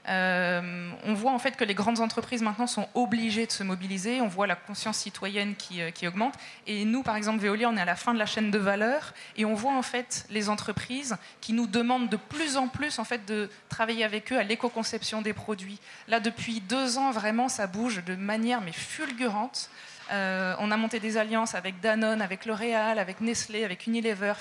Euh, on voit en fait que les grandes entreprises maintenant sont obligées de se mobiliser. On voit la conscience citoyenne qui, euh, qui, augmente. Et nous, par exemple, Veolia, on est à la fin de la chaîne de valeur et on voit en fait les entreprises qui nous demandent de plus en plus en fait de travailler avec eux à l'éco-conception des produits. Là, depuis deux ans, vraiment, ça bouge de manière mais fulgurante. Euh, on a monté des alliances avec Danone, avec L'Oréal, avec Nestlé, avec Unilever.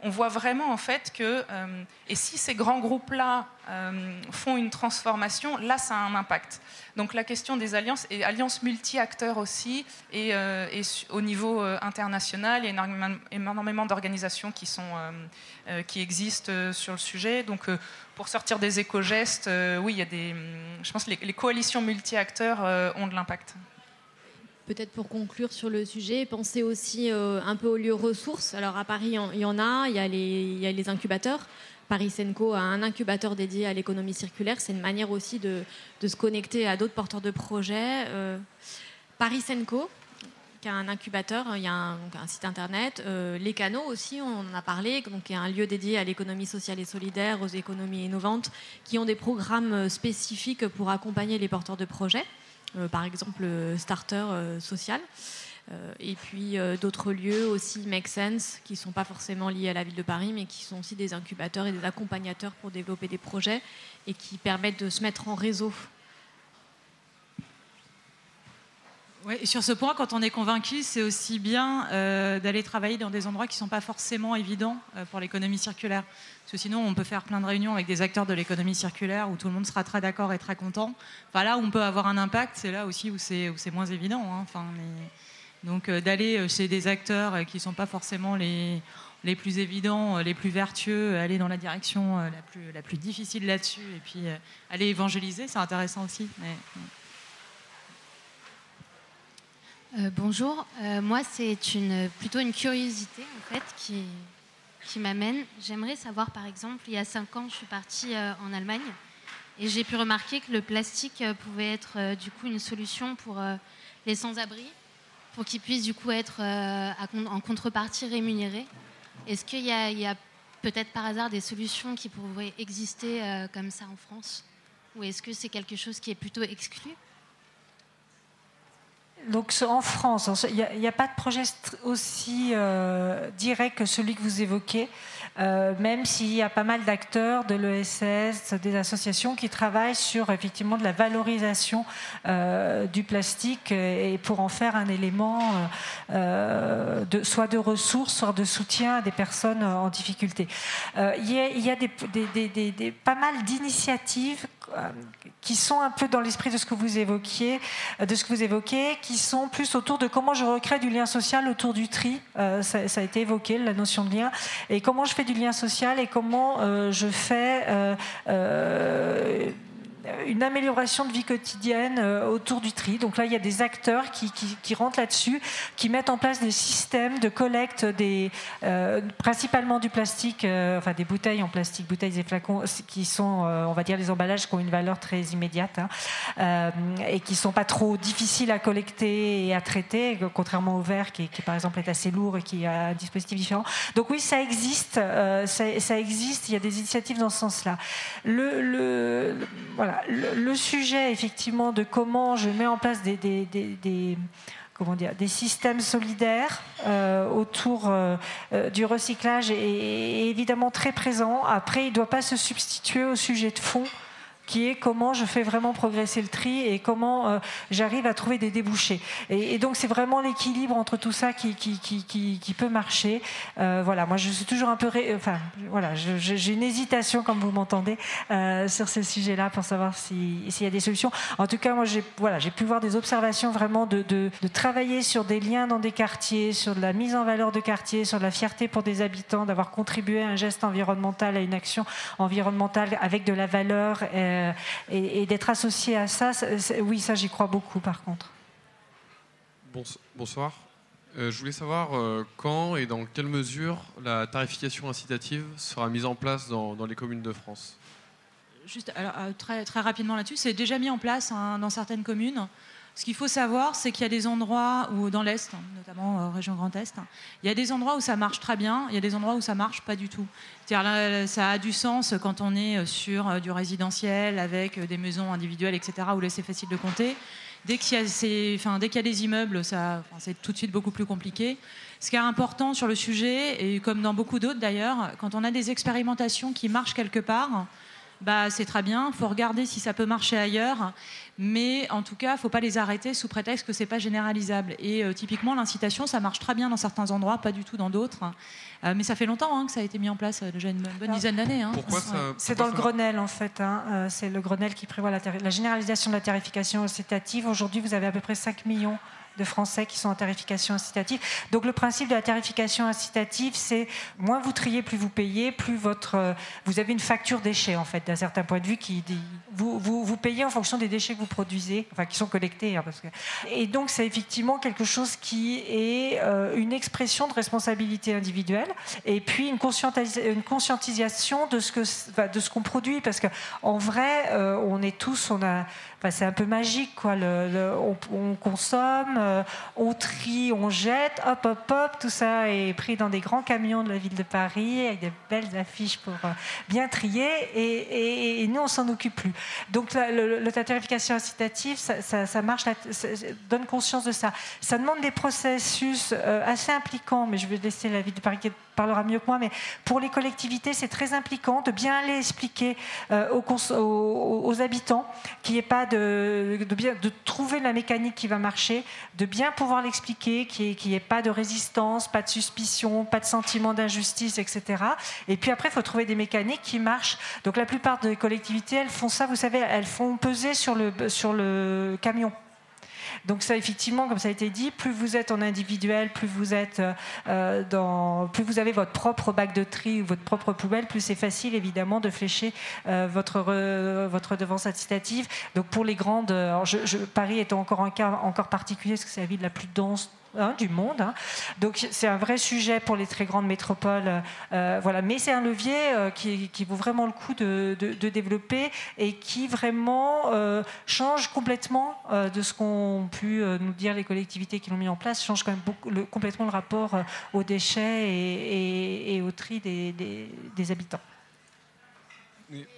On voit vraiment en fait que, euh, et si ces grands groupes-là euh, font une transformation, là, ça a un impact. Donc la question des alliances, et alliances multi-acteurs aussi, et, au niveau international, il y a énormément d'organisations qui, existent sur le sujet. Donc pour sortir des éco-gestes, oui, il y a des, je pense que les, les coalitions multi-acteurs ont de l'impact
peut-être pour conclure sur le sujet, pensez aussi euh, un peu aux lieux ressources. Alors à Paris, il y en a, il y a les, incubateurs. Paris Senco a un incubateur dédié à l'économie circulaire. C'est une manière aussi de, se connecter à d'autres porteurs de projets. Euh, Paris Senco, qui a un incubateur, il y a un, site internet. Euh, les canaux aussi, on en a parlé, donc qui est un lieu dédié à l'économie sociale et solidaire, aux économies innovantes, qui ont des programmes spécifiques pour accompagner les porteurs de projets. Euh, par exemple starter euh, social. Euh, et puis d'autres lieux aussi make sense qui ne sont pas forcément liés à la ville de Paris, mais qui sont aussi des incubateurs et des accompagnateurs pour développer des projets et qui permettent de se mettre en réseau
sur ce point, quand on est convaincu, c'est aussi bien d'aller travailler dans des endroits qui ne sont pas forcément évidents pour l'économie circulaire. Parce que sinon, on peut faire plein de réunions avec des acteurs de l'économie circulaire où tout le monde sera très d'accord et très content. Enfin, là où on peut avoir un impact, c'est là aussi où c'est, moins évident. Hein. Enfin, Donc euh, d'aller euh, chez des acteurs euh, qui ne sont pas forcément les, plus évidents, les plus vertueux, aller dans la direction la plus difficile là-dessus et puis aller évangéliser, c'est intéressant aussi.
Bonjour, moi c'est plutôt une curiosité en fait qui, m'amène. J'aimerais savoir, par exemple, il y a cinq ans, je suis partie euh, en Allemagne et j'ai pu remarquer que le plastique euh, pouvait être euh, du coup une solution pour les sans-abri, pour qu'ils puissent du coup être en contrepartie rémunérés. Est-ce qu'il y a, peut-être par hasard des solutions qui pourraient exister comme ça en France? Ou est-ce que c'est quelque chose qui est plutôt exclu?
Donc en France, il n'y a, pas de projet aussi euh, direct que celui que vous évoquez, euh, même s'il y a pas mal d'acteurs de l'ESS, des associations qui travaillent sur effectivement de la valorisation euh, du plastique et pour en faire un élément soit de ressources, soit de soutien à des personnes en difficulté. il y a, pas mal d'initiatives qui sont un peu dans l'esprit de ce que vous évoquiez, de ce que vous évoquez, qui sont plus autour de comment je recrée du lien social autour du tri. Euh, ça, a été évoqué, la notion de lien. Et comment je fais du lien social et comment euh, je fais euh, une amélioration de vie quotidienne euh, autour du tri. Donc là, il y a des acteurs qui, rentrent là-dessus, qui mettent en place des systèmes de collecte des, euh, principalement du plastique, euh, enfin des bouteilles en plastique, bouteilles et flacons, qui sont, on va dire, les emballages qui ont une valeur très immédiate hein, et qui sont pas trop difficiles à collecter et à traiter, contrairement au verre qui, par exemple est assez lourd et qui a un dispositif différent. Donc oui, ça existe, ça, existe. Il y a des initiatives dans ce sens-là. Le, voilà, le, sujet, effectivement, de comment je mets en place des, comment dire, des systèmes solidaires euh, autour euh, euh, du recyclage est, est, évidemment très présent. Après, il ne doit pas se substituer au sujet de fond qui est comment je fais vraiment progresser le tri et comment euh, j'arrive à trouver des débouchés. Et, donc c'est vraiment l'équilibre entre tout ça qui, qui, qui, peut marcher. Euh, voilà, moi je suis toujours un peu... Enfin, voilà, j'ai une hésitation, comme vous m'entendez, euh, sur ce sujet-là pour savoir s'il y a des solutions. En tout cas, moi j'ai voilà, pu voir des observations vraiment de, de, travailler sur des liens dans des quartiers, sur de la mise en valeur de quartiers, sur de la fierté pour des habitants, d'avoir contribué à un geste environnemental, à une action environnementale avec de la valeur. Et, d'être associé à ça, oui, ça j'y crois beaucoup par contre.
Bonsoir. Euh, je voulais savoir euh, quand et dans quelle mesure la tarification incitative sera mise en place dans, les communes de France?
juste très, très rapidement là-dessus, c'est déjà mis en place hein, dans certaines communes. Ce qu'il faut savoir, c'est qu'il y a des endroits où, dans l'Est, notamment euh, région Grand Est, il y a des endroits où ça marche très bien, il y a des endroits où ça marche pas du tout. Là, ça a du sens quand on est sur euh, du résidentiel avec des maisons individuelles, etc., où là c'est facile de compter. Dès qu'il y, a des immeubles, c'est tout de suite beaucoup plus compliqué. Ce qui est important sur le sujet, et comme dans beaucoup d'autres d'ailleurs, quand on a des expérimentations qui marchent quelque part, bah, c'est très bien. Il faut regarder si ça peut marcher ailleurs. Mais en tout cas, il ne faut pas les arrêter sous prétexte que ce n'est pas généralisable. Et euh, typiquement, l'incitation, ça marche très bien dans certains endroits, pas du tout dans d'autres. Euh, mais ça fait longtemps hein, que ça a été mis en place, euh, déjà une bonne dizaine d'années. Hein.
C'est dans le Grenelle, en fait. Hein. c'est le Grenelle qui prévoit la, la généralisation de la tarification incitative. Aujourd'hui, vous avez à peu près 5 millions de Français qui sont en tarification incitative. Donc le principe de la tarification incitative, c'est moins vous triez, plus vous payez, plus votre, euh, vous avez une facture déchets en fait, d'un certain point de vue qui dit, vous, vous, payez en fonction des déchets que vous produisez, enfin qui sont collectés. Hein, et donc c'est effectivement quelque chose qui est euh, une expression de responsabilité individuelle et puis une, conscientisation de ce qu'on produit parce que en vrai, euh, on est tous, on a c'est un peu magique, quoi. On, consomme, euh, on trie, on jette, hop, hop, hop, tout ça est pris dans des grands camions de la ville de Paris avec des belles affiches pour euh, bien trier, et, nous on s'en occupe plus. Donc la, tarification incitative, ça, marche, ça donne conscience de ça. Ça demande des processus euh, assez impliquants, mais je vais laisser la ville de Paris qui parlera mieux que moi, mais pour les collectivités, c'est très impliquant de bien aller expliquer aux, aux, habitants qu'il n'y ait pas de, bien, de trouver la mécanique qui va marcher, de bien pouvoir l'expliquer, qu'il n'y ait, pas de résistance, pas de suspicion, pas de sentiment d'injustice, etc. Et puis après, il faut trouver des mécaniques qui marchent. Donc la plupart des collectivités, elles font ça, vous savez, elles font peser sur le, sur le camion. Donc ça, effectivement, comme ça a été dit, plus vous êtes en individuel, plus vous êtes euh, dans, plus vous avez votre propre bac de tri ou votre propre poubelle, plus c'est facile évidemment de flécher euh, votre votre redevance incitative. Donc pour les grandes, Paris est encore un cas encore particulier parce que c'est la ville la plus dense Hein, du monde. Hein. Donc c'est un vrai sujet pour les très grandes métropoles. Euh, voilà. Mais c'est un levier euh, qui, vaut vraiment le coup de, développer et qui vraiment euh, change complètement de ce qu'ont pu nous dire les collectivités qui l'ont mis en place, change quand même complètement le rapport aux déchets et, au tri des habitants.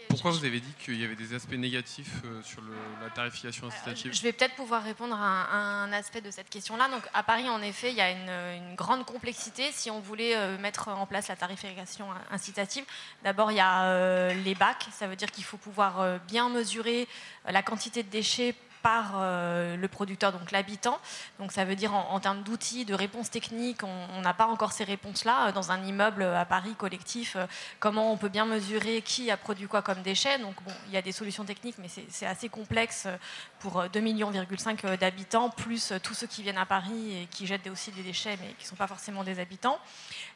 Pourquoi vous avez dit qu'il y avait des aspects négatifs euh, sur la tarification incitative
Je vais peut-être pouvoir répondre à un, aspect de cette question-là. Donc, à Paris, en effet, il y a une, grande complexité si on voulait euh, mettre en place la tarification incitative. D'abord, il y a euh, les bacs. Ça veut dire qu'il faut pouvoir bien mesurer la quantité de déchets par euh, le producteur, donc l'habitant. Donc ça veut dire en, termes d'outils, de réponses techniques, on n'a pas encore ces réponses-là. Euh, dans un immeuble à Paris collectif, euh, comment on peut bien mesurer qui a produit quoi comme déchets Donc bon, il y a des solutions techniques, mais c'est assez complexe pour 2,5 millions d'habitants, plus tous ceux qui viennent à Paris et qui jettent aussi des déchets, mais qui ne sont pas forcément des habitants.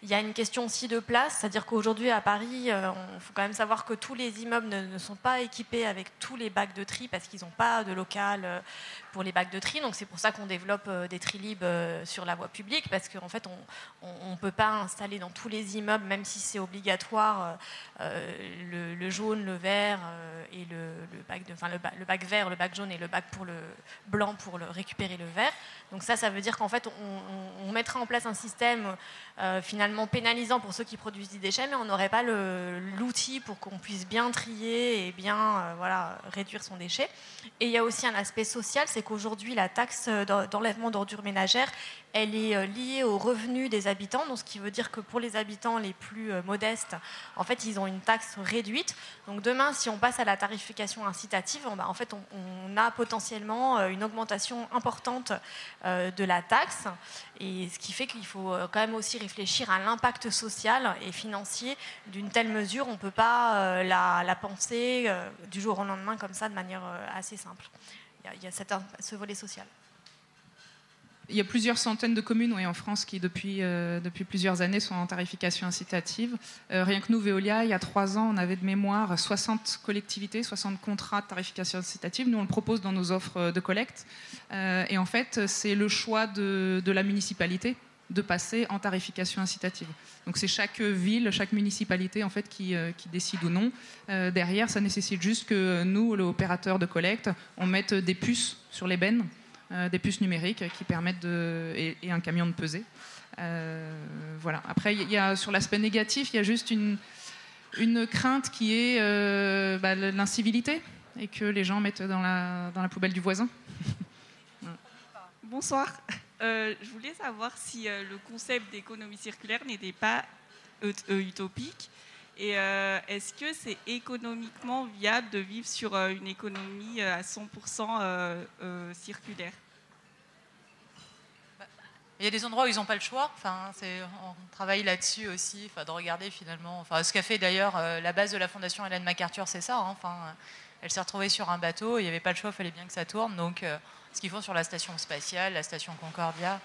Il y a une question aussi de place, c'est-à-dire qu'aujourd'hui à Paris, il faut quand même savoir que tous les immeubles ne, ne sont pas équipés avec tous les bacs de tri parce qu'ils n'ont pas de local euh, pour les bacs de tri. Donc c'est pour ça qu'on développe euh, des tri euh, sur la voie publique, parce qu'en fait, on ne peut pas installer dans tous les immeubles, même si c'est obligatoire, le, jaune, le vert et le, bac de, enfin, le, bac vert, le bac jaune et le bac pour le blanc pour le récupérer le vert. Donc ça, ça veut dire qu'en fait, on, mettra en place un système finalement pénalisant pour ceux qui produisent des déchets, mais on n'aurait pas l'outil pour qu'on puisse bien trier et bien voilà, réduire son déchet. Et il y a aussi un aspect social, c'est qu'aujourd'hui, la taxe d'enlèvement d'ordures ménagères, elle est euh, liée aux revenus des habitants, donc ce qui veut dire que pour les habitants les plus euh, modestes, en fait, ils ont une taxe réduite. Donc demain, si on passe à la tarification incitative, en fait, on, a potentiellement euh, une augmentation importante de la taxe, et ce qui fait qu'il faut quand même aussi réfléchir à l'impact social et financier d'une telle mesure. On ne peut pas la, penser du jour au lendemain comme ça, de manière assez simple. Il y a, ce volet social.
Il y a plusieurs centaines de communes en France qui, depuis, euh, depuis plusieurs années, sont en tarification incitative. Euh, rien que nous, Veolia, il y a trois ans, on avait de mémoire 60 collectivités, 60 contrats de tarification incitative. Nous, on le propose dans nos offres de collecte. Euh, et en fait, c'est le choix de, la municipalité de passer en tarification incitative. Donc c'est chaque ville, chaque municipalité en fait qui, euh, décide ou non. Euh, derrière, ça nécessite juste que nous, l'opérateur de collecte, on mette des puces sur les bennes, euh, des puces numériques qui permettent de et, un camion de peser. voilà. Après, y a sur l'aspect négatif, il y a juste une une crainte qui est bah, l'incivilité et que les gens mettent dans la, dans la poubelle du voisin.
Bonsoir. Euh, je voulais savoir si euh, le concept d'économie circulaire n'était pas euh, utopique. Et est-ce que c'est économiquement viable de vivre sur une économie à 100% circulaire?
Il y a des endroits où ils n'ont pas le choix. Enfin, on travaille là-dessus aussi, enfin, de regarder finalement. Enfin, ce qu'a fait d'ailleurs la base de la fondation Hélène MacArthur, c'est ça. Hein. enfin, elle s'est retrouvée sur un bateau, il n'y avait pas le choix, il fallait bien que ça tourne. Donc, ce qu'ils font sur la station spatiale, la station Concordia.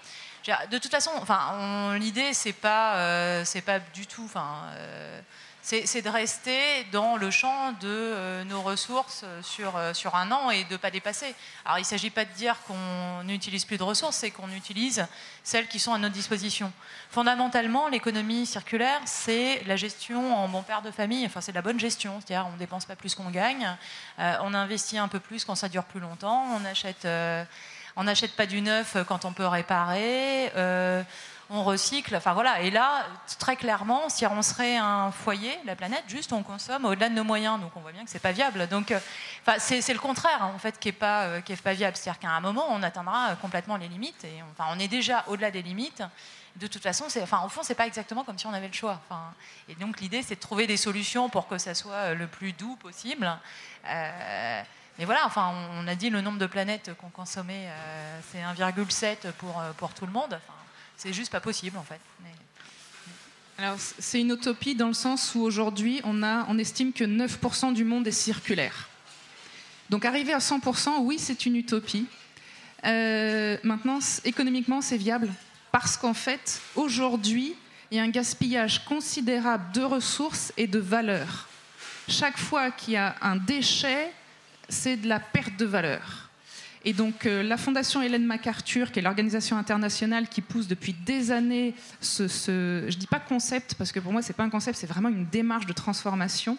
De toute façon, enfin, l'idée, c'est pas, euh, pas du tout. Enfin, euh, c'est de rester dans le champ de euh, nos ressources sur, euh, sur un an et de ne pas dépasser. Alors il ne s'agit pas de dire qu'on n'utilise plus de ressources, c'est qu'on utilise celles qui sont à notre disposition. Fondamentalement, l'économie circulaire, c'est la gestion en bon père de famille, enfin c'est de la bonne gestion, c'est-à-dire on ne dépense pas plus qu'on gagne, euh, on investit un peu plus quand ça dure plus longtemps, on achète... on n'achète pas du neuf quand on peut réparer on recycle. Enfin voilà. Et là, très clairement, si on serait un foyer, la planète, juste on consomme au-delà de nos moyens. Donc on voit bien que c'est pas viable. Donc, euh, c'est le contraire en fait qui est pas euh, qui est pas viable. C'est-à-dire qu'à un moment, on atteindra complètement les limites. Et enfin, on est déjà au-delà des limites. De toute façon, enfin, au fond, c'est pas exactement comme si on avait le choix. Et donc l'idée, c'est de trouver des solutions pour que ça soit euh, le plus doux possible. mais voilà, enfin, on a dit le nombre de planètes qu'on consommait, c'est 1,7 pour, pour tout le monde. C'est juste pas possible en fait.
Alors, c'est une utopie dans le sens où aujourd'hui, on, a, on estime que 9% du monde est circulaire. Donc arriver à 100%, oui, c'est une utopie. Euh, maintenant, économiquement, c'est viable parce qu'en fait, aujourd'hui, il y a un gaspillage considérable de ressources et de valeurs. Chaque fois qu'il y a un déchet, c'est de la perte de valeur. Et donc euh, la Fondation Hélène MacArthur, qui est l'organisation internationale qui pousse depuis des années ce, ce je dis pas concept parce que pour moi c'est pas un concept, c'est vraiment une démarche de transformation.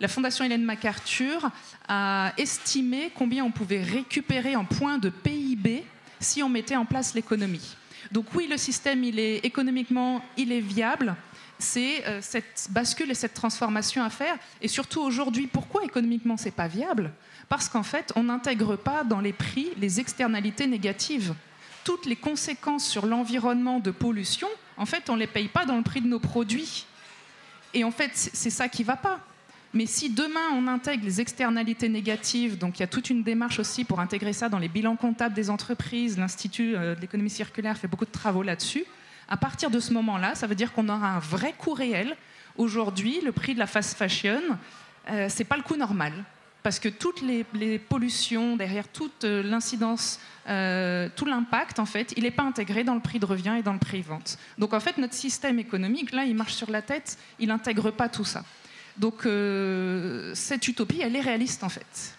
La Fondation Hélène MacArthur a estimé combien on pouvait récupérer en points de PIB si on mettait en place l'économie. Donc oui, le système, il est économiquement, il est viable. C'est euh, cette bascule et cette transformation à faire. Et surtout aujourd'hui, pourquoi économiquement c'est pas viable? Parce qu'en fait, on n'intègre pas dans les prix les externalités négatives. Toutes les conséquences sur l'environnement de pollution, en fait, on ne les paye pas dans le prix de nos produits. Et en fait, c'est ça qui ne va pas. Mais si demain on intègre les externalités négatives, donc il y a toute une démarche aussi pour intégrer ça dans les bilans comptables des entreprises, l'Institut euh, de l'économie circulaire fait beaucoup de travaux là-dessus, à partir de ce moment-là, ça veut dire qu'on aura un vrai coût réel. Aujourd'hui, le prix de la fast fashion, euh, ce n'est pas le coût normal parce que toutes les, pollutions, derrière toute euh, l'incidence, euh, tout l'impact, en fait, il n'est pas intégré dans le prix de revient et dans le prix de vente. Donc en fait, notre système économique, là, il marche sur la tête, il n'intègre pas tout ça. Donc euh, cette utopie, elle est réaliste, en fait.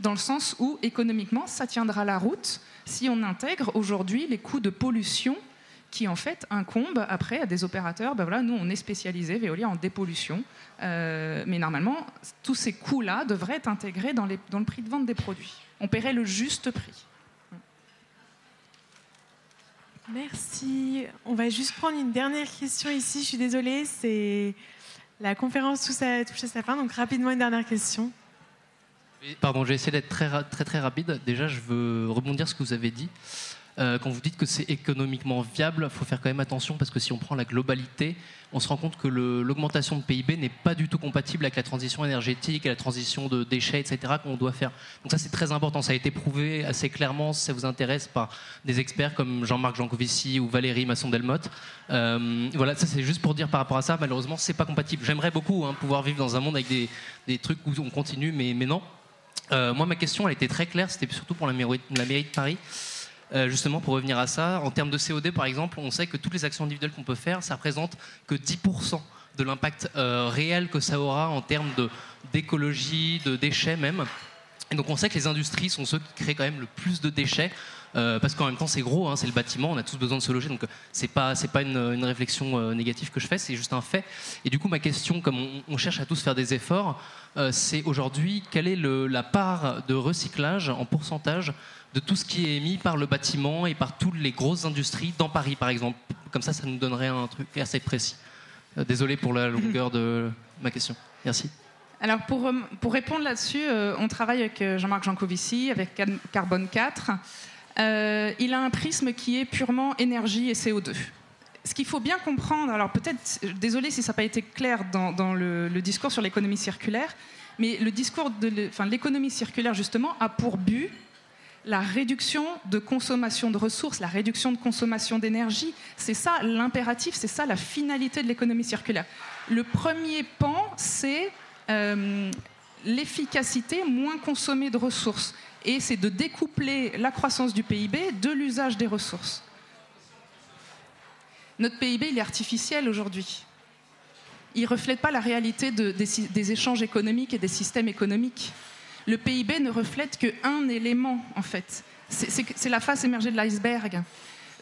Dans le sens où, économiquement, ça tiendra la route si on intègre aujourd'hui les coûts de pollution qui en fait incombe après à des opérateurs. Ben voilà, nous, on est spécialisé Veolia en dépollution, euh, mais normalement, tous ces coûts-là devraient être intégrés dans, les, dans, le prix de vente des produits. On paierait le juste prix.
Merci. On va juste prendre une dernière question ici. Je suis désolée, c'est la conférence touche à, touche à sa fin, donc rapidement une dernière question.
Pardon, je vais essayer d'être très, très très rapide. Déjà, je veux rebondir sur ce que vous avez dit. Euh, quand vous dites que c'est économiquement viable, il faut faire quand même attention parce que si on prend la globalité, on se rend compte que l'augmentation de PIB n'est pas du tout compatible avec la transition énergétique la transition de déchets, etc., qu'on doit faire. Donc ça, c'est très important. Ça a été prouvé assez clairement, si ça vous intéresse, par des experts comme Jean-Marc Jancovici ou Valérie Masson-Delmotte. Euh, voilà, ça c'est juste pour dire par rapport à ça, malheureusement, c'est pas compatible. J'aimerais beaucoup hein, pouvoir vivre dans un monde avec des, trucs où on continue, mais, mais non. Euh, moi, ma question, elle était très claire, c'était surtout pour la mairie, la mairie de Paris. Euh, justement, pour revenir à ça, en termes de COD, par exemple, on sait que toutes les actions individuelles qu'on peut faire, ça représente que 10% de l'impact euh, réel que ça aura en termes d'écologie, de, déchets même. Et donc on sait que les industries sont ceux qui créent quand même le plus de déchets, euh, parce qu'en même temps c'est gros, hein, c'est le bâtiment, on a tous besoin de se loger, donc c'est pas pas une, réflexion négative que je fais, c'est juste un fait. Et du coup ma question, comme on, cherche à tous faire des efforts, c'est aujourd'hui quelle est la part de recyclage en pourcentage de tout ce qui est émis par le bâtiment et par toutes les grosses industries dans Paris par exemple. Comme ça, ça nous donnerait un truc assez précis. Euh, désolé pour la longueur de ma question. Merci.
Alors pour, euh, pour répondre là-dessus, euh, on travaille avec Jean-Marc Jancovici, avec Carbone 4. Euh, il a un prisme qui est purement énergie et CO2. Ce qu'il faut bien comprendre, alors peut-être, désolé si ça n'a pas été clair dans, dans le, le discours sur l'économie circulaire, mais le discours de l'économie circulaire justement a pour but la réduction de consommation de ressources, la réduction de consommation d'énergie. C'est ça l'impératif, c'est ça la finalité de l'économie circulaire. Le premier pan, c'est euh, l'efficacité, moins consommer de ressources. Et c'est de découpler la croissance du PIB de l'usage des ressources. Notre PIB, il est artificiel aujourd'hui. Il ne reflète pas la réalité des échanges économiques et des systèmes économiques. Le PIB ne reflète qu'un élément, en fait. C'est- la face émergée de l'iceberg.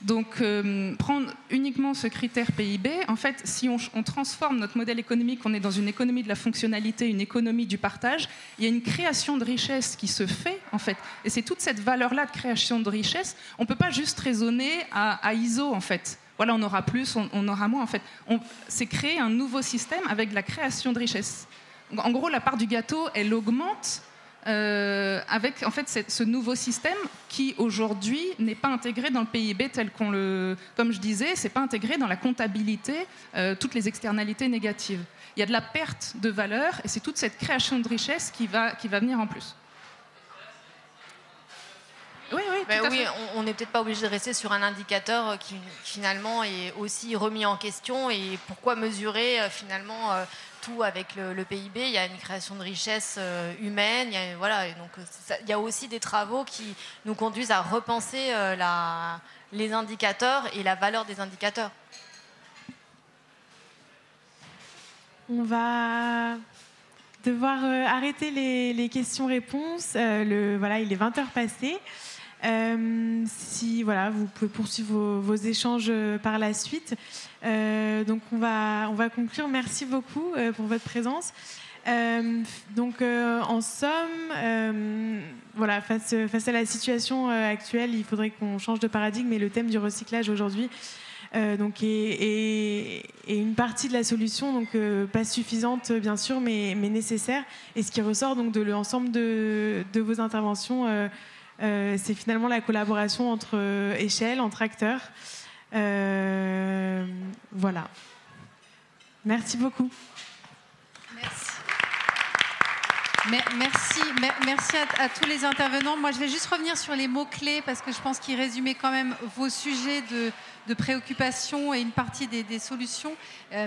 Donc, euh, prendre uniquement ce critère PIB, en fait, si on, transforme notre modèle économique, on est dans une économie de la fonctionnalité, une économie du partage, il y a une création de richesse qui se fait, en fait. Et c'est toute cette valeur-là de création de richesse. On ne peut pas juste raisonner à, ISO, en fait. Voilà, on aura plus, on, on aura moins, en fait. C'est créer un nouveau système avec la création de richesse. En gros, la part du gâteau, elle augmente euh, avec en fait ce nouveau système qui aujourd'hui n'est pas intégré dans le PIB tel qu'on le, comme je disais, c'est pas intégré dans la comptabilité euh, toutes les externalités négatives. Il y a de la perte de valeur et c'est toute cette création de richesse qui va qui va venir en plus. Oui, oui,
Ben oui,
fait.
on- n'est peut-être pas obligé de rester sur un indicateur qui finalement est aussi remis en question. Et pourquoi mesurer euh, finalement avec le, PIB Il y a une création de richesse euh, humaine. Il y a, voilà, donc euh, il y a aussi des travaux qui nous conduisent à repenser euh, la- les indicateurs et la valeur des indicateurs.
On va devoir euh, arrêter les, questions-réponses. Le, voilà, il est 20h passé. Euh, si voilà, vous pouvez poursuivre vos, échanges euh, par la suite. Euh, donc on va, on va conclure. Merci beaucoup pour votre présence. Donc en somme, voilà, face, face à la situation actuelle, il faudrait qu'on change de paradigme. Et le thème du recyclage aujourd'hui donc est, une partie de la solution, donc pas suffisante bien sûr, mais, mais nécessaire. Et ce qui ressort donc de l'ensemble de, vos interventions, euh, c'est finalement la collaboration entre euh, échelles, entre acteurs. Euh, voilà. Merci beaucoup.
Merci, mer- merci à, tous les intervenants. Moi, je vais juste revenir sur les mots-clés parce que je pense qu'ils résumaient quand même vos sujets de, préoccupation et une partie des, solutions.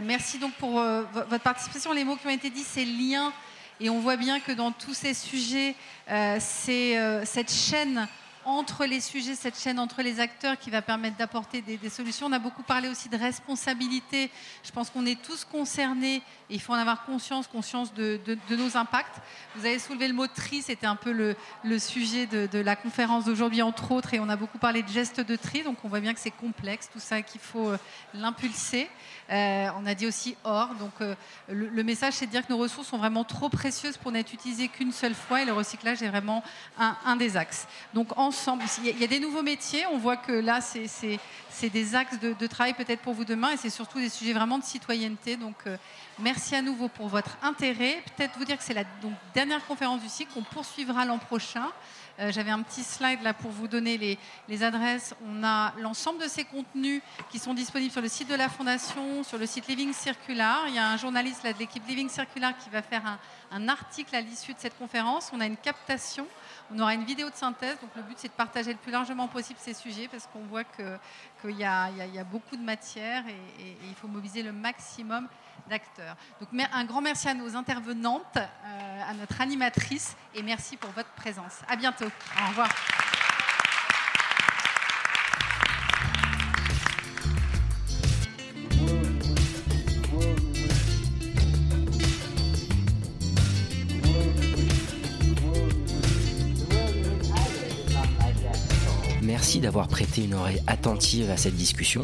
Merci donc pour vo- votre participation. Les mots qui ont été dits, c'est lien. Et on voit bien que dans tous ces sujets, euh, c'est euh, cette chaîne entre les sujets, cette chaîne entre les acteurs qui va permettre d'apporter des, solutions. On a beaucoup parlé aussi de responsabilité. Je pense qu'on est tous concernés et il faut en avoir conscience, conscience de, nos impacts. Vous avez soulevé le mot tri, c'était un peu le, le sujet de, de la conférence d'aujourd'hui, entre autres, et on a beaucoup parlé de gestes de tri, donc on voit bien que c'est complexe, tout ça, qu'il faut euh, l'impulser. Euh, on a dit aussi or, donc euh, le, message c'est de dire que nos ressources sont vraiment trop précieuses pour n'être utilisées qu'une seule fois et le recyclage est vraiment un, des axes. Donc ensemble, il y, a, des nouveaux métiers, on voit que là c'est- des axes de, travail peut-être pour vous demain et c'est surtout des sujets vraiment de citoyenneté. Donc euh, merci à nouveau pour votre intérêt. Peut-être vous dire que c'est la dernière conférence du cycle qu'on poursuivra l'an prochain. Euh, J'avais un petit slide là pour vous donner les, les adresses. On a l'ensemble de ces contenus qui sont disponibles sur le site de la Fondation, sur le site Living Circular. Il y a un journaliste de l'équipe Living Circular qui va faire un, un article à l'issue de cette conférence. On a une captation. On aura une vidéo de synthèse. Donc le but, c'est de partager le plus largement possible ces sujets parce qu'on voit que- qu'il y, il y il y a beaucoup de matière et il faut mobiliser le maximum d'acteurs. Donc un grand merci à nos intervenantes, euh, à notre animatrice et merci pour votre présence. À bientôt. Au revoir.
Merci d'avoir prêté une oreille attentive à cette discussion.